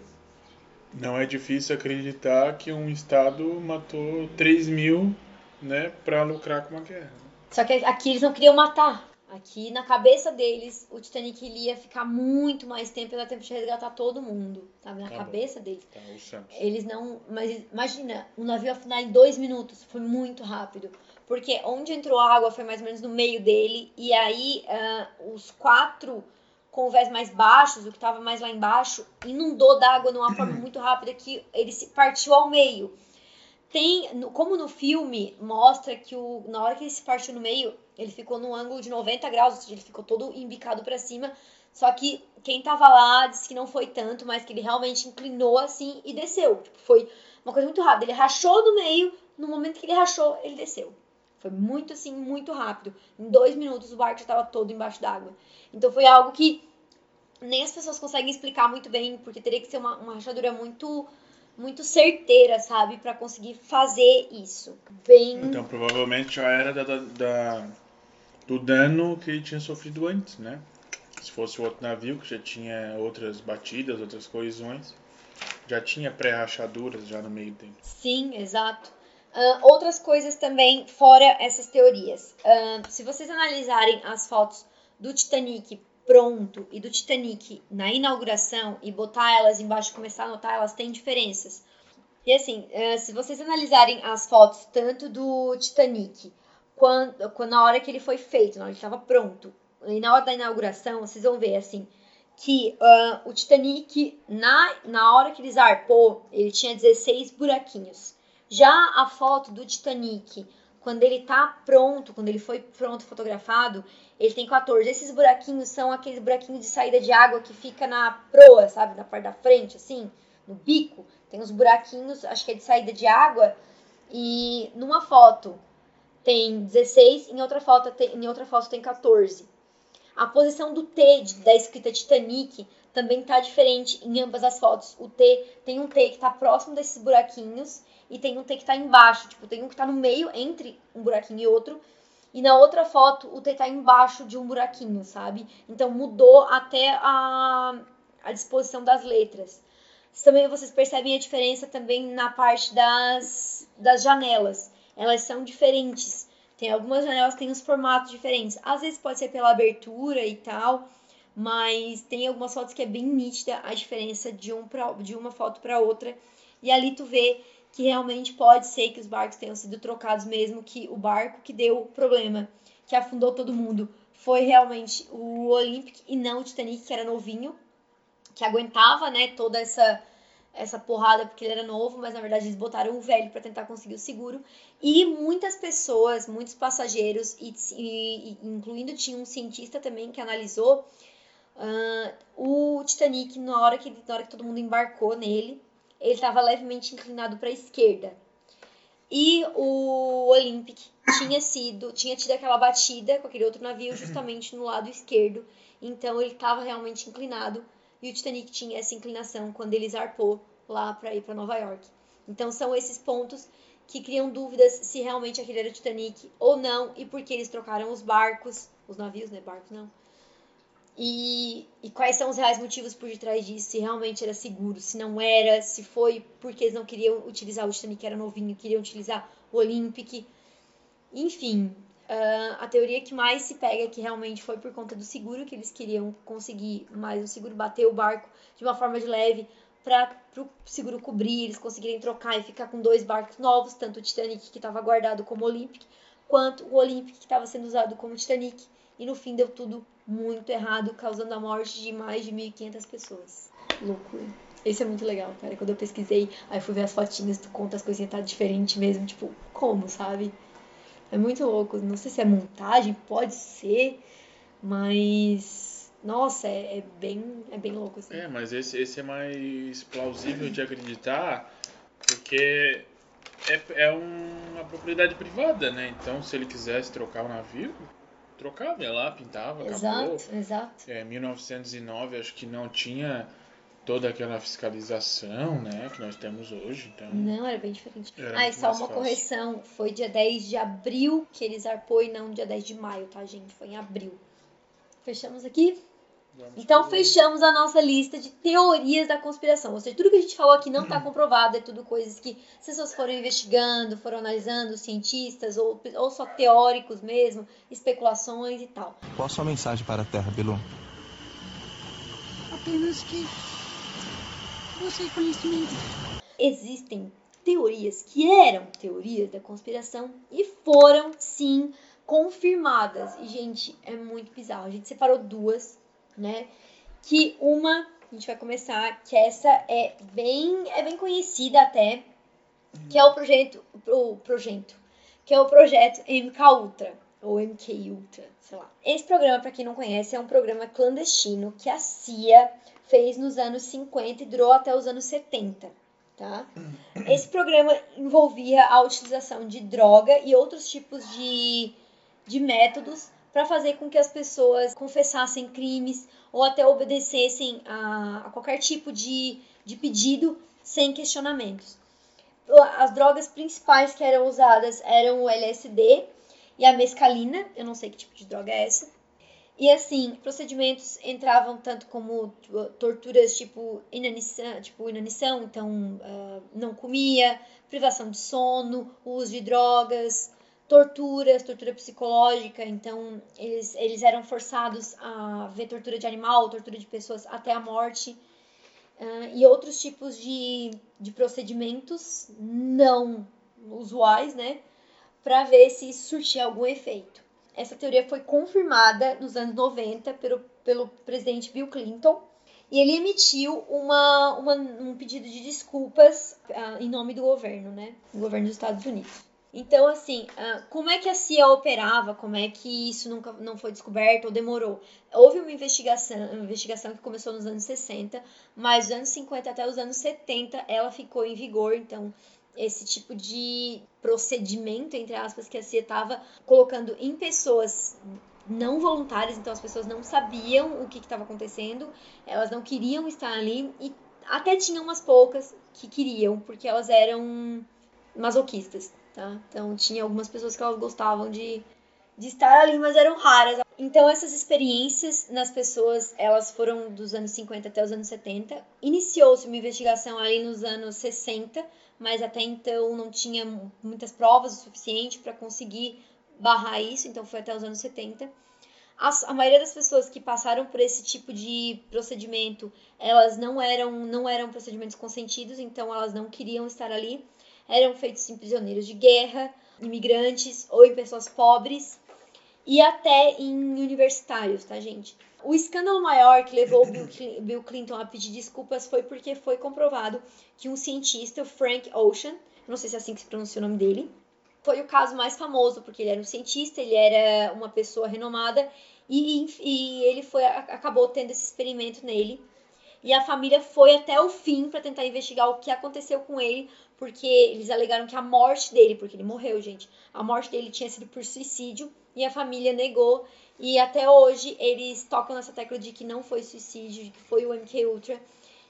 não é difícil acreditar que um estado matou 3 mil, né, pra lucrar com uma guerra. Só que aqui eles não queriam matar. Aqui na cabeça deles, o Titanic ia ficar muito mais tempo, ia dar tempo de resgatar todo mundo, sabe? Na Tá bom. cabeça deles. Tá, o Santos. Eles não. Mas imagina, um navio afundar em dois minutos. Foi muito rápido. Porque onde entrou a água foi mais ou menos no meio dele. E aí ah, os quatro convés mais baixos, o que estava mais lá embaixo, inundou d'água de uma forma [CLEARS THROAT] muito rápida que ele se partiu ao meio. tem, como no filme mostra que o, na hora que ele se partiu no meio, ele ficou num ângulo de 90 graus, ou seja, ele ficou todo embicado pra cima. Só que quem tava lá disse que não foi tanto, mas que ele realmente inclinou assim e desceu. Tipo, foi uma coisa muito rápida. Ele rachou no meio, no momento que ele rachou, ele desceu. Foi muito assim, muito rápido. Em dois minutos o barco já estava todo embaixo d'água. Então foi algo que nem as pessoas conseguem explicar muito bem, porque teria que ser uma, uma rachadura muito muito certeira, sabe, Pra conseguir fazer isso. Bem, Então provavelmente já era da, da- da- do dano que ele tinha sofrido antes, né? Se fosse o outro navio que já tinha outras batidas, outras colisões, já tinha pré-rachaduras já no meio dele. Sim, exato. Ah, outras coisas também fora essas teorias. Ah, se vocês analisarem as fotos do Titanic pronto e do Titanic na inauguração e botar elas embaixo começar a notar, elas têm diferenças. E assim, ah, se vocês analisarem as fotos tanto do Titanic quando, quando na hora que ele foi feito, na hora que estava pronto, e na hora da inauguração, vocês vão ver assim que ah, o Titanic, na, na hora que ele zarpou, ele tinha 16 buraquinhos. Já a foto do Titanic, quando ele tá pronto, quando ele foi pronto fotografado, ele tem 14. Esses buraquinhos são aqueles buraquinhos de saída de água que fica na proa, sabe? Na parte da frente, assim, no bico. Tem uns buraquinhos, acho que é de saída de água. E numa foto tem 16, em outra foto tem, em outra foto tem 14. A posição do T da escrita Titanic também tá diferente em ambas as fotos. O T tem um T que tá próximo desses buraquinhos e tem um T que tá embaixo. Tipo, tem um que tá no meio entre um buraquinho e outro. E na outra foto o T tá embaixo de um buraquinho, sabe? Então mudou até a, a disposição das letras. Também vocês percebem a diferença também na parte das, das janelas. Elas são diferentes. Tem algumas janelas que têm os formatos diferentes. Às vezes pode ser pela abertura e tal, mas tem algumas fotos que é bem nítida a diferença de, um pra, de uma foto para outra. E ali tu vê que realmente pode ser que os barcos tenham sido trocados mesmo, que o barco que deu problema, que afundou todo mundo, foi realmente o Olympic e não o Titanic, que era novinho, que aguentava, né, toda essa essa porrada porque ele era novo, mas na verdade eles botaram o velho para tentar conseguir o seguro. E muitas pessoas, muitos passageiros, e, e- incluindo tinha um cientista também que analisou ah, o Titanic na hora, que, na hora que todo mundo embarcou nele, ele estava levemente inclinado para a esquerda. E o Olympic tinha sido, tinha tido aquela batida com aquele outro navio justamente no lado esquerdo. Então ele estava realmente inclinado e o Titanic tinha essa inclinação quando ele zarpou lá para ir para Nova York. Então são esses pontos que criam dúvidas se realmente aquele era o Titanic ou não e por que eles trocaram os barcos, os navios, né, barcos não. E, e quais são os reais motivos por detrás disso, se realmente era seguro, se não era, se foi porque eles não queriam utilizar o Titanic, que era novinho, queriam utilizar o Olympic. Enfim, ah, a teoria que mais se pega é que realmente foi por conta do seguro, que eles queriam conseguir mais o seguro bater o barco de uma forma de leve para o seguro cobrir, eles conseguirem trocar e ficar com dois barcos novos, tanto o Titanic que estava guardado como o Olympic, quanto o Olympic que estava sendo usado como Titanic. E no fim deu tudo muito errado, causando a morte de mais de 1.500 pessoas. Loucura. Esse é muito legal, cara. Quando eu pesquisei, aí fui ver as fotinhas, tu conta as coisinhas, tá diferente mesmo. Tipo, como, sabe? É muito louco. Não sei se é montagem, pode ser, mas. Nossa, é, é bem, é bem louco, assim. É, mas esse, esse é mais plausível de acreditar, porque é, é uma propriedade privada, né? Então, se ele quisesse trocar o navio, trocava, ia lá, pintava, acabou. Exato, exato. É, 1909 acho que não tinha toda aquela fiscalização, né, que nós temos hoje, então... Não, era bem diferente. Era ah, e só uma fácil. correção. Foi dia 10 de abril que ele zarpou e não dia 10 de maio, tá, gente? Foi em abril. Fechamos aqui? Então fechamos a nossa lista de teorias da conspiração. Ou seja, tudo que a gente falou aqui não está comprovado, é tudo coisas que as pessoas foram investigando, foram analisando, cientistas ou, ou só teóricos mesmo, especulações e tal. Qual a sua mensagem para a Terra, Bilu? Apenas que busque conhecimento. Existem teorias que eram teorias da conspiração e foram sim confirmadas. E gente, é muito bizarro. A gente separou duas, né? Que uma a gente vai começar, que essa é bem é bem conhecida até, que é o projeto, o projeto, que é o projeto MK Ultra ou MK Ultra, sei lá. Esse programa, para quem não conhece, é um programa clandestino que a CIA fez nos anos 50 e durou até os anos 70, tá? Esse programa envolvia a utilização de droga e outros tipos de, de métodos para fazer com que as pessoas confessassem crimes ou até obedecessem a, a qualquer tipo de, de pedido sem questionamentos. As drogas principais que eram usadas eram o LSD e a mescalina, eu não sei que tipo de droga é essa. E assim, procedimentos entravam tanto como tipo, torturas tipo inanição, tipo inanição então uh, não comia, privação de sono, uso de drogas, torturas, tortura psicológica, então eles, eles eram forçados a ver tortura de animal, tortura de pessoas até a morte. Uh, e outros tipos de, de procedimentos não usuais, né? Para ver se surtia algum efeito. Essa teoria foi confirmada nos anos 90 pelo, pelo presidente Bill Clinton e ele emitiu uma, uma um pedido de desculpas uh, em nome do governo, né? Do governo dos Estados Unidos. Então, assim, uh, como é que a CIA operava? Como é que isso nunca não foi descoberto ou demorou? Houve uma investigação, uma investigação que começou nos anos 60, mas dos anos 50 até os anos 70 ela ficou em vigor. Então, esse tipo de procedimento, entre aspas, que a CIA estava colocando em pessoas não voluntárias, então as pessoas não sabiam o que estava acontecendo, elas não queriam estar ali e até tinham umas poucas que queriam, porque elas eram masoquistas, tá? Então tinha algumas pessoas que elas gostavam de, de estar ali, mas eram raras. Então essas experiências nas pessoas, elas foram dos anos 50 até os anos 70. Iniciou-se uma investigação ali nos anos 60 mas até então não tinha muitas provas o suficiente para conseguir barrar isso, então foi até os anos 70. As, a maioria das pessoas que passaram por esse tipo de procedimento, elas não eram, não eram procedimentos consentidos, então elas não queriam estar ali. Eram feitos em prisioneiros de guerra, imigrantes ou em pessoas pobres e até em universitários, tá, gente? O escândalo maior que levou o Bill [COUGHS] Clinton a pedir desculpas foi porque foi comprovado que um cientista, o Frank Ocean, não sei se é assim que se pronuncia o nome dele, foi o caso mais famoso, porque ele era um cientista, ele era uma pessoa renomada, e, e ele foi acabou tendo esse experimento nele. E a família foi até o fim para tentar investigar o que aconteceu com ele, porque eles alegaram que a morte dele, porque ele morreu, gente, a morte dele tinha sido por suicídio, e a família negou e até hoje eles tocam nessa tecla de que não foi suicídio, de que foi o MK Ultra.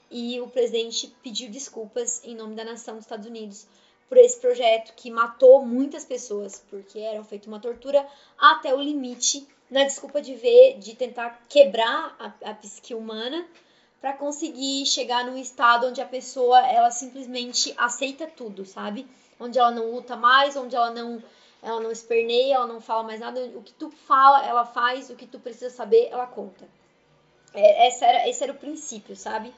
E o presidente pediu desculpas em nome da nação dos Estados Unidos por esse projeto que matou muitas pessoas, porque era feita uma tortura até o limite, na desculpa de ver, de tentar quebrar a, a psique humana para conseguir chegar num estado onde a pessoa ela simplesmente aceita tudo, sabe? Onde ela não luta mais, onde ela não ela não esperneia, ela não fala mais nada. O que tu fala, ela faz, o que tu precisa saber, ela conta. É, esse, era, esse era o princípio, sabe?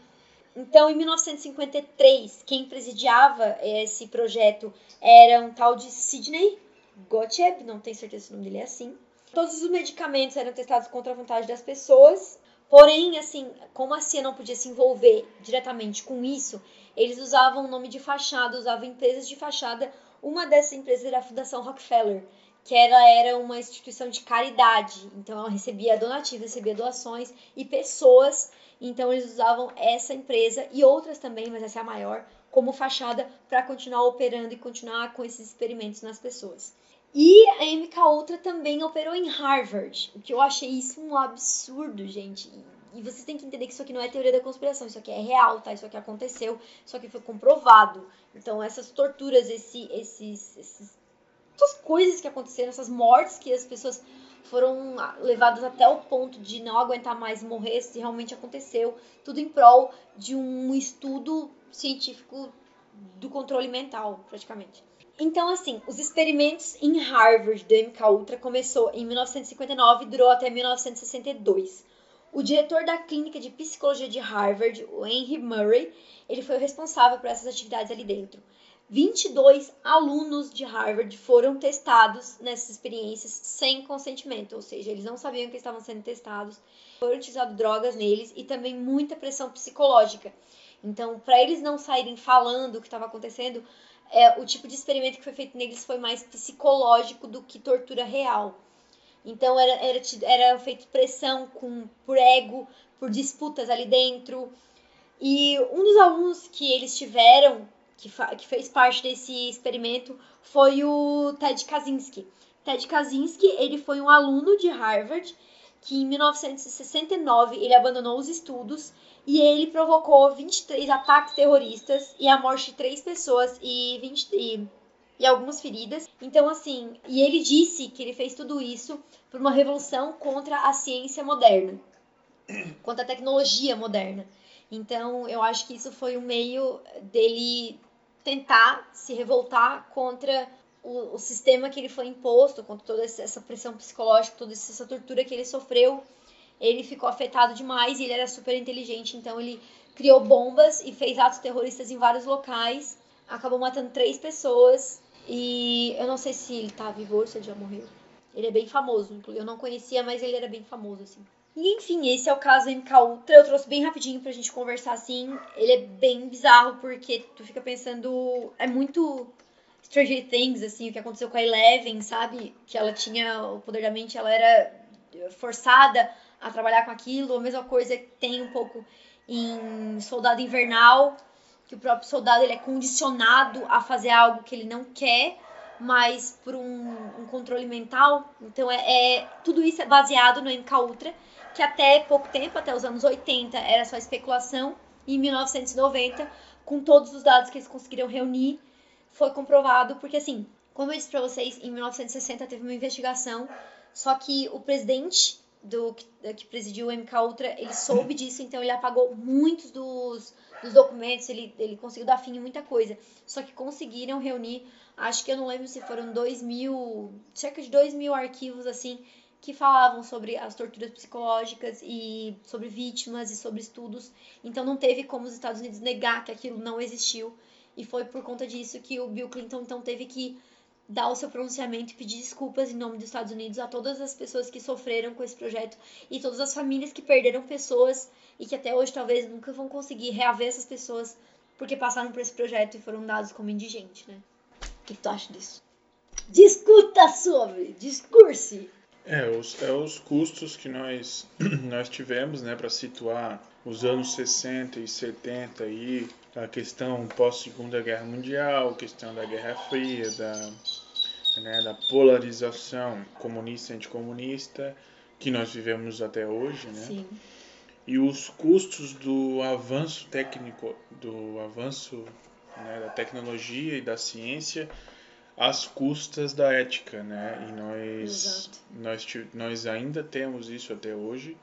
Então, em 1953, quem presidiava esse projeto era um tal de Sidney Gottlieb, não tenho certeza se o nome dele é assim. Todos os medicamentos eram testados contra a vontade das pessoas, porém, assim, como a CIA não podia se envolver diretamente com isso, eles usavam o nome de fachada, usavam empresas de fachada. Uma dessas empresas era a Fundação Rockefeller, que ela era uma instituição de caridade, então ela recebia donativos, recebia doações e pessoas, então eles usavam essa empresa e outras também, mas essa é a maior, como fachada para continuar operando e continuar com esses experimentos nas pessoas. E a MK Ultra também operou em Harvard, o que eu achei isso um absurdo, gente. E vocês têm que entender que isso aqui não é teoria da conspiração, isso aqui é real, tá? Isso aqui aconteceu, isso aqui foi comprovado. Então, essas torturas, esse, esses, esses, essas coisas que aconteceram, essas mortes que as pessoas foram levadas até o ponto de não aguentar mais morrer, se realmente aconteceu, tudo em prol de um estudo científico do controle mental, praticamente. Então, assim, os experimentos em Harvard do MK Ultra começou em 1959 e durou até 1962. O diretor da clínica de psicologia de Harvard, o Henry Murray, ele foi o responsável por essas atividades ali dentro. 22 alunos de Harvard foram testados nessas experiências sem consentimento, ou seja, eles não sabiam que estavam sendo testados, foram utilizadas drogas neles e também muita pressão psicológica. Então, para eles não saírem falando o que estava acontecendo, é, o tipo de experimento que foi feito neles foi mais psicológico do que tortura real. Então era, era, era feito pressão com, por ego, por disputas ali dentro. E um dos alunos que eles tiveram, que, que fez parte desse experimento, foi o Ted Kaczynski. Ted Kaczynski, ele foi um aluno de Harvard que em 1969 ele abandonou os estudos e ele provocou 23 ataques terroristas e a morte de três pessoas e, 20, e, e algumas feridas. Então, assim, e ele disse que ele fez tudo isso por uma revolução contra a ciência moderna, contra a tecnologia moderna. Então, eu acho que isso foi um meio dele tentar se revoltar contra o, o, sistema que ele foi imposto, contra toda essa pressão psicológica, toda essa tortura que ele sofreu, ele ficou afetado demais e ele era super inteligente, então ele criou bombas e fez atos terroristas em vários locais, acabou matando três pessoas e eu não sei se ele tá vivo ou se ele já morreu. Ele é bem famoso, eu não conhecia, mas ele era bem famoso, assim. E enfim, esse é o caso MK Ultra. Eu trouxe bem rapidinho pra gente conversar assim. Ele é bem bizarro porque tu fica pensando. É muito Stranger Things, assim, o que aconteceu com a Eleven, sabe? Que ela tinha o poder da mente, ela era forçada a trabalhar com aquilo. A mesma coisa que tem um pouco em Soldado Invernal, que o próprio soldado ele é condicionado a fazer algo que ele não quer, mas por um, um controle mental. Então é, é, tudo isso é baseado no MK Ultra, que até pouco tempo, até os anos 80, era só especulação. E em 1990, com todos os dados que eles conseguiram reunir, foi comprovado, porque assim, como eu disse para vocês, em 1960 teve uma investigação, só que o presidente do que, presidiu o MK Ultra, ele soube disso, então ele apagou muitos dos, dos documentos, ele, ele conseguiu dar fim em muita coisa. Só que conseguiram reunir, acho que eu não lembro se foram dois mil, cerca de dois mil arquivos assim, que falavam sobre as torturas psicológicas e sobre vítimas e sobre estudos. Então não teve como os Estados Unidos negar que aquilo não existiu. E foi por conta disso que o Bill Clinton então teve que dar o seu pronunciamento e pedir desculpas em nome dos Estados Unidos a todas as pessoas que sofreram com esse projeto e todas as famílias que perderam pessoas e que até hoje talvez nunca vão conseguir reaver essas pessoas porque passaram por esse projeto e foram dados como indigente, né? O que, tu acha disso? Discuta sobre, discurse. É, os, é os custos que nós, [CLEARS THROAT] nós tivemos, né, para situar os anos 60 e 70 aí, a questão pós-segunda guerra mundial, a questão da Guerra Fria, da, né, da polarização comunista anticomunista que nós vivemos até hoje, né? Sim. E os custos do avanço técnico, do avanço né, da tecnologia e da ciência às custas da ética, né? E nós, nós, nós ainda temos isso até hoje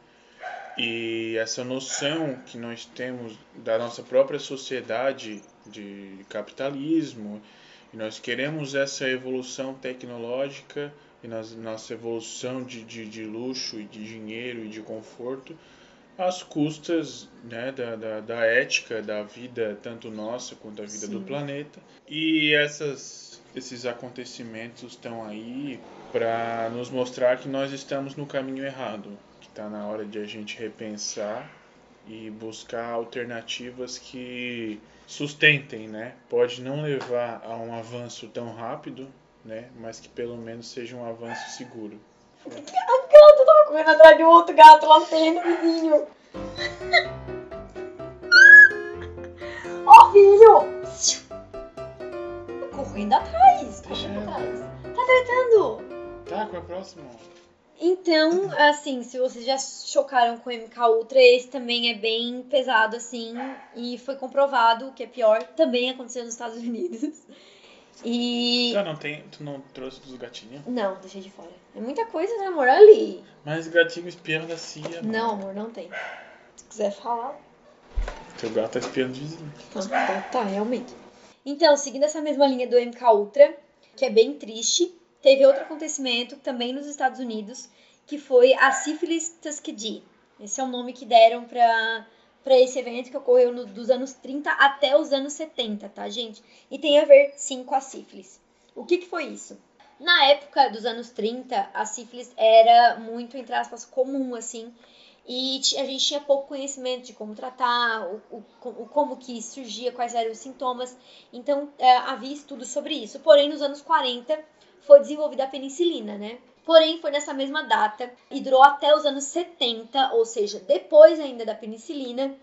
e essa noção que nós temos da nossa própria sociedade de capitalismo, e nós queremos essa evolução tecnológica e nossa evolução de, de, de luxo e de dinheiro e de conforto às custas né, da, da, da, ética da vida, tanto nossa quanto a vida Sim. do planeta. E essas, esses acontecimentos estão aí para nos mostrar que nós estamos no caminho errado. Está na hora de a gente repensar e buscar alternativas que sustentem, né? Pode não levar a um avanço tão rápido, né? Mas que pelo menos seja um avanço seguro. A gata tava correndo atrás de um outro gato lá no terreno vizinho. Ó oh, filho! Correndo atrás, correndo atrás. Tá tretando! Tá, qual é o próximo? Então, assim, se vocês já chocaram com o MK Ultra, esse também é bem pesado, assim, e foi comprovado que é pior, também aconteceu nos Estados Unidos. E. Tu não, tem, tu não trouxe dos gatinhos? Não, deixei de fora. É muita coisa, né, amor? Ali. Mas gatinho espiando da CIA. Não, amor, não tem. Se quiser falar. Teu gato tá espiando de vizinho. Ah, tá, realmente. Então, seguindo essa mesma linha do MK Ultra, que é bem triste, teve outro acontecimento também nos Estados Unidos, que foi a sífilis Tuskegee. Esse é o nome que deram para para esse evento que ocorreu no, dos anos 30 até os anos 70, tá, gente? E tem a ver, sim, com a sífilis. O que, que foi isso? Na época dos anos 30, a sífilis era muito, entre aspas, comum, assim. e a gente tinha pouco conhecimento de como tratar, o, o, como que surgia, quais eram os sintomas. Então, é, havia estudos sobre isso. Porém, nos anos 40 foi desenvolvida a penicilina, né? Porém, foi nessa mesma data e durou até os anos 70, ou seja, depois ainda da penicilina,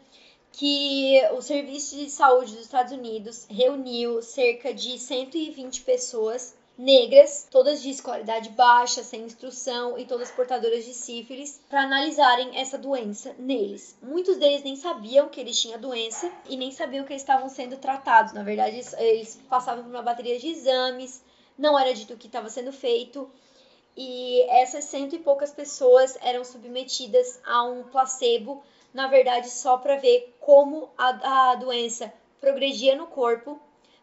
que o Serviço de Saúde dos Estados Unidos reuniu cerca de 120 pessoas negras, todas de escolaridade baixa, sem instrução e todas portadoras de sífilis, para analisarem essa doença neles. Muitos deles nem sabiam que eles tinham a doença e nem sabiam que eles estavam sendo tratados. Na verdade, eles passavam por uma bateria de exames, não era dito o que estava sendo feito. E essas cento e poucas pessoas eram submetidas a um placebo, na verdade, só para ver como a, a doença progredia no corpo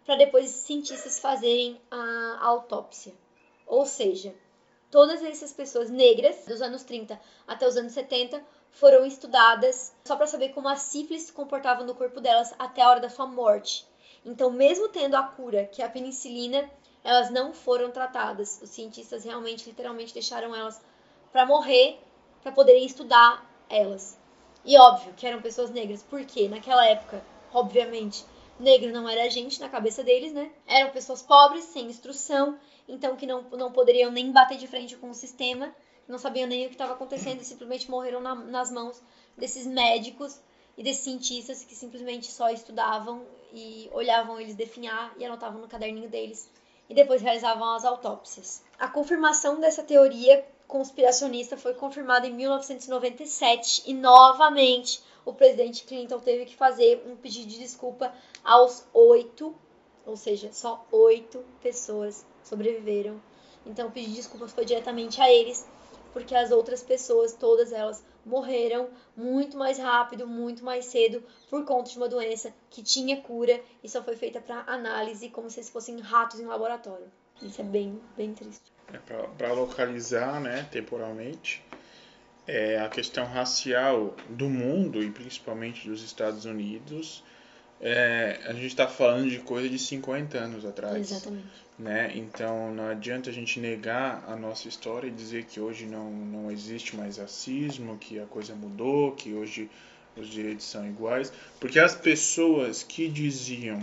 para depois cientistas fazerem a autópsia. Ou seja, todas essas pessoas negras, dos anos 30 até os anos 70, foram estudadas só para saber como a sífilis se comportava no corpo delas até a hora da sua morte. Então, mesmo tendo a cura, que é a penicilina, elas não foram tratadas. Os cientistas realmente, literalmente, deixaram elas para morrer, para poderem estudar elas. E óbvio que eram pessoas negras, porque naquela época, obviamente, negro não era gente na cabeça deles, né? Eram pessoas pobres, sem instrução, então que não, não poderiam nem bater de frente com o sistema, não sabiam nem o que estava acontecendo e simplesmente morreram na, nas mãos desses médicos e desses cientistas que simplesmente só estudavam e olhavam eles definhar e anotavam no caderninho deles e depois realizavam as autópsias. A confirmação dessa teoria conspiracionista foi confirmada em 1997 e novamente o presidente Clinton teve que fazer um pedido de desculpa aos oito, ou seja, só oito pessoas sobreviveram. Então o pedido de desculpas foi diretamente a eles, porque as outras pessoas, todas elas, morreram muito mais rápido, muito mais cedo, por conta de uma doença que tinha cura e só foi feita para análise, como se fossem ratos em laboratório. Isso é bem, bem triste. É para localizar, né, temporalmente, é, a questão racial do mundo e principalmente dos Estados Unidos, é, a gente está falando de coisa de 50 anos atrás. Exatamente. Né? Então não adianta a gente negar a nossa história e dizer que hoje não, não existe mais racismo, que a coisa mudou, que hoje os direitos são iguais, porque as pessoas que diziam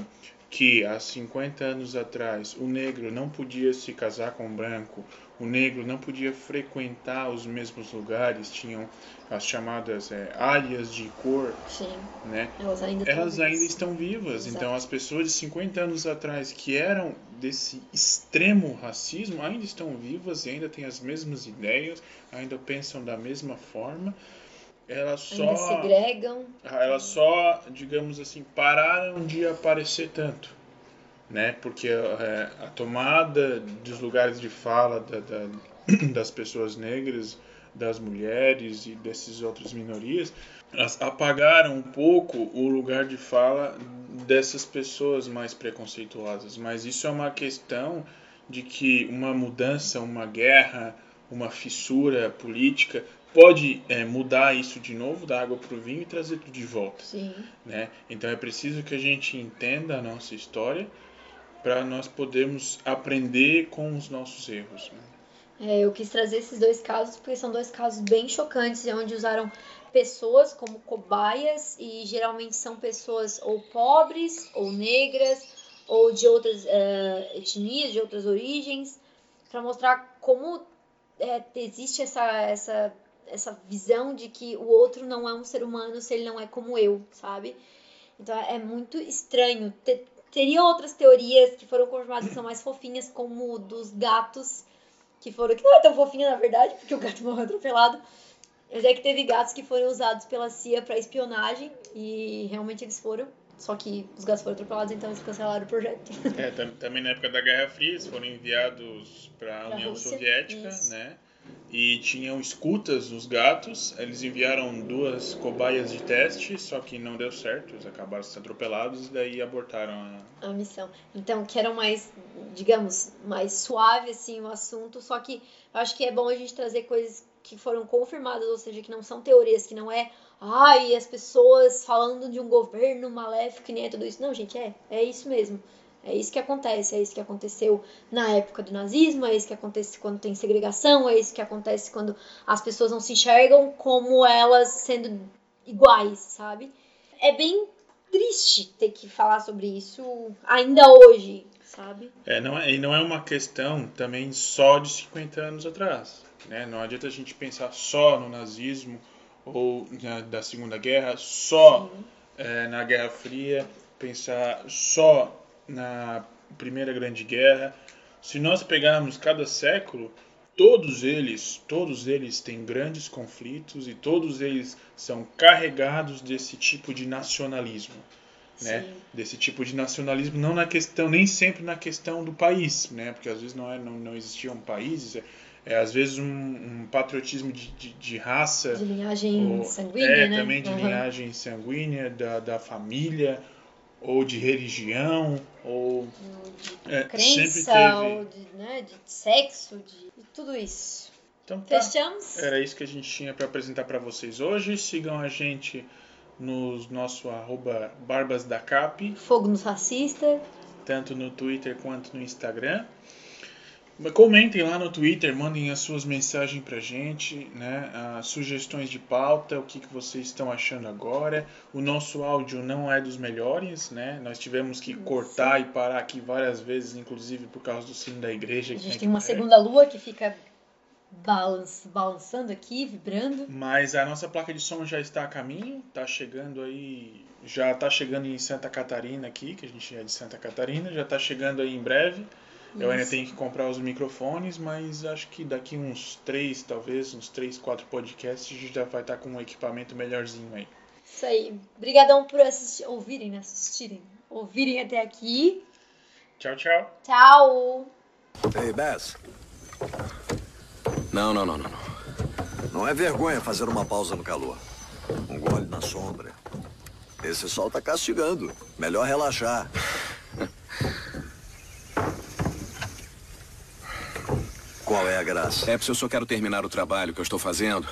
que há 50 anos atrás o negro não podia se casar com o branco, o negro não podia frequentar os mesmos lugares, tinham as chamadas é, áreas de cor, Sim. né? Elas ainda, Elas ainda estão vivas. Exato. Então as pessoas de 50 anos atrás que eram desse extremo racismo ainda estão vivas e ainda têm as mesmas ideias, ainda pensam da mesma forma. Elas só ainda segregam. elas só, digamos assim, pararam de aparecer tanto, né? Porque é, a tomada dos lugares de fala da, da, [CLEARS THROAT] das pessoas negras, das mulheres e dessas outras minorias, elas apagaram um pouco o lugar de fala dessas pessoas mais preconceituosas. Mas isso é uma questão de que uma mudança, uma guerra, uma fissura política pode é, mudar isso de novo, da água para o vinho e trazer tudo de volta. Sim. Né? Então é preciso que a gente entenda a nossa história para nós podermos aprender com os nossos erros. Né? É, eu quis trazer esses dois casos porque são dois casos bem chocantes, onde usaram pessoas como cobaias e geralmente são pessoas ou pobres ou negras ou de outras uh, etnias, de outras origens, para mostrar como é, existe essa, essa essa visão de que o outro não é um ser humano se ele não é como eu, sabe? Então é muito estranho. Teria outras teorias que foram confirmadas que são mais fofinhas, como dos gatos, que foram. que não é tão fofinha na verdade, porque o gato [LAUGHS] morreu atropelado. Mas é que teve gatos que foram usados pela CIA para espionagem e realmente eles foram. Só que os gatos foram atropelados, então eles cancelaram o projeto. É, também na época da Guerra Fria, eles foram enviados para a União Rússia, Soviética, isso. né? E tinham escutas nos gatos. Eles enviaram duas cobaias de teste, só que não deu certo, eles acabaram sendo atropelados e daí abortaram a. a missão. Então, que eram mais, digamos, mais suave assim o assunto, só que eu acho que é bom a gente trazer coisas que foram confirmadas, ou seja, que não são teorias, que não é, ai, as pessoas falando de um governo maléfico, que nem é tudo isso. Não, gente, é, é isso mesmo. É isso que acontece, é isso que aconteceu na época do nazismo, é isso que acontece quando tem segregação, é isso que acontece quando as pessoas não se enxergam como elas sendo iguais, sabe? É bem triste ter que falar sobre isso ainda hoje, sabe? É, não é, e não é uma questão também só de 50 anos atrás. Né? Não adianta a gente pensar só no nazismo ou na, da Segunda Guerra, só é, na Guerra Fria, pensar só na Primeira Grande Guerra. Se nós pegarmos cada século, todos eles, todos eles têm grandes conflitos e todos eles são carregados desse tipo de nacionalismo, né? Desse tipo de nacionalismo não na questão, nem sempre na questão do país, né? Porque às vezes não é, não, não existiam países, é, é às vezes um, um patriotismo de, de, de raça, De linhagem ou- sanguínea, é, né? também de Uhum. linhagem sanguínea, da, da família, ou de religião, ou De é, crença, teve. ou de, né, de sexo, de, de tudo isso. Então tá. Fechamos? Era isso que a gente tinha para apresentar para vocês hoje. Sigam a gente no nosso arroba Barbas da Cap, Fogo nos racistas. tanto no Twitter quanto no Instagram. Comentem lá no Twitter, mandem as suas mensagens pra gente, né? As sugestões de pauta, o que, que vocês estão achando agora. O nosso áudio não é dos melhores, né? Nós tivemos que cortar e parar aqui várias vezes, inclusive por causa do sino da igreja. A gente tem uma segunda lua que fica balance, balançando aqui, vibrando. Mas a nossa placa de som já está a caminho, tá chegando aí, já tá chegando em Santa Catarina aqui, que a gente é de Santa Catarina, já tá chegando aí em breve. Eu ainda tenho que comprar os microfones, mas acho que daqui uns três, talvez, uns três, quatro podcasts, a gente já vai estar com um equipamento melhorzinho aí. Isso aí. Obrigadão por assistir, ouvirem, né? Assistirem. Ouvirem até aqui. Tchau, tchau. Tchau! Ei, Bess, Não, não, não, não. não. não é vergonha fazer uma pausa no calor. Um gole na sombra. Esse sol tá castigando. Melhor relaxar. Qual é a graça? É, porque eu só quero terminar o trabalho que eu estou fazendo,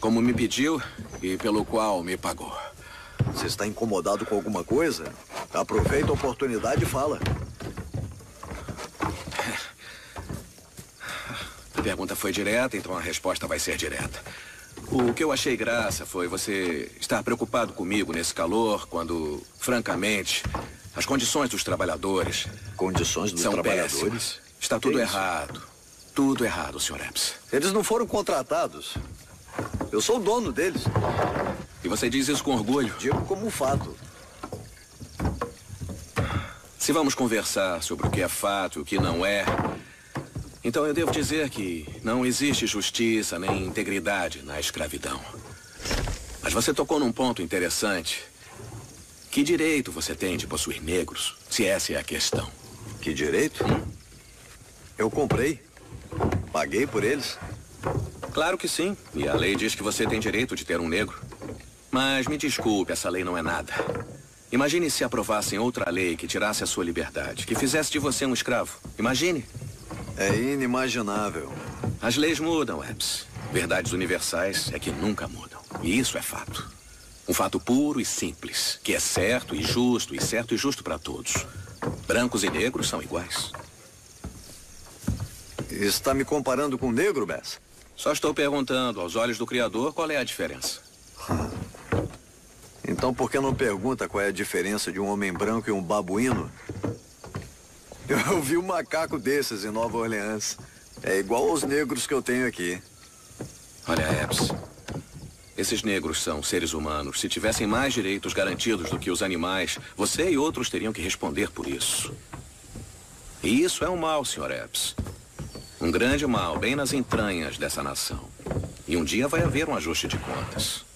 como me pediu e pelo qual me pagou. Você está incomodado com alguma coisa? Aproveita a oportunidade e fala. A pergunta foi direta, então a resposta vai ser direta. O que eu achei graça foi você estar preocupado comigo nesse calor, quando, francamente, as condições dos trabalhadores Condições dos são trabalhadores? péssimas. Está tudo isso? errado. Tudo errado, Sr. Epps. Eles não foram contratados. Eu sou o dono deles. E você diz isso com orgulho. Digo como um fato. Se vamos conversar sobre o que é fato e o que não é, então eu devo dizer que não existe justiça nem integridade na escravidão. Mas você tocou num ponto interessante. Que direito você tem de possuir negros, se essa é a questão? Que direito? Eu comprei. Paguei por eles. Claro que sim, e a lei diz que você tem direito de ter um negro. Mas me desculpe, essa lei não é nada. Imagine se aprovassem outra lei que tirasse a sua liberdade, que fizesse de você um escravo. Imagine. É inimaginável. As leis mudam, Epps. Verdades universais é que nunca mudam. E isso é fato. Um fato puro e simples, que é certo e justo, e certo e justo para todos. Brancos e negros são iguais. Está me comparando com um negro, Bess? Só estou perguntando, aos olhos do Criador, qual é a diferença. [LAUGHS] Então por que não pergunta qual é a diferença de um homem branco e um babuíno? Eu [LAUGHS] vi um macaco desses em Nova Orleans. É igual aos negros que eu tenho aqui. Olha, Epps. Esses negros são seres humanos. Se tivessem mais direitos garantidos do que os animais, você e outros teriam que responder por isso. E isso é um mal, Sr. Epps. Um grande mal, bem nas entranhas dessa nação. E um dia vai haver um ajuste de contas.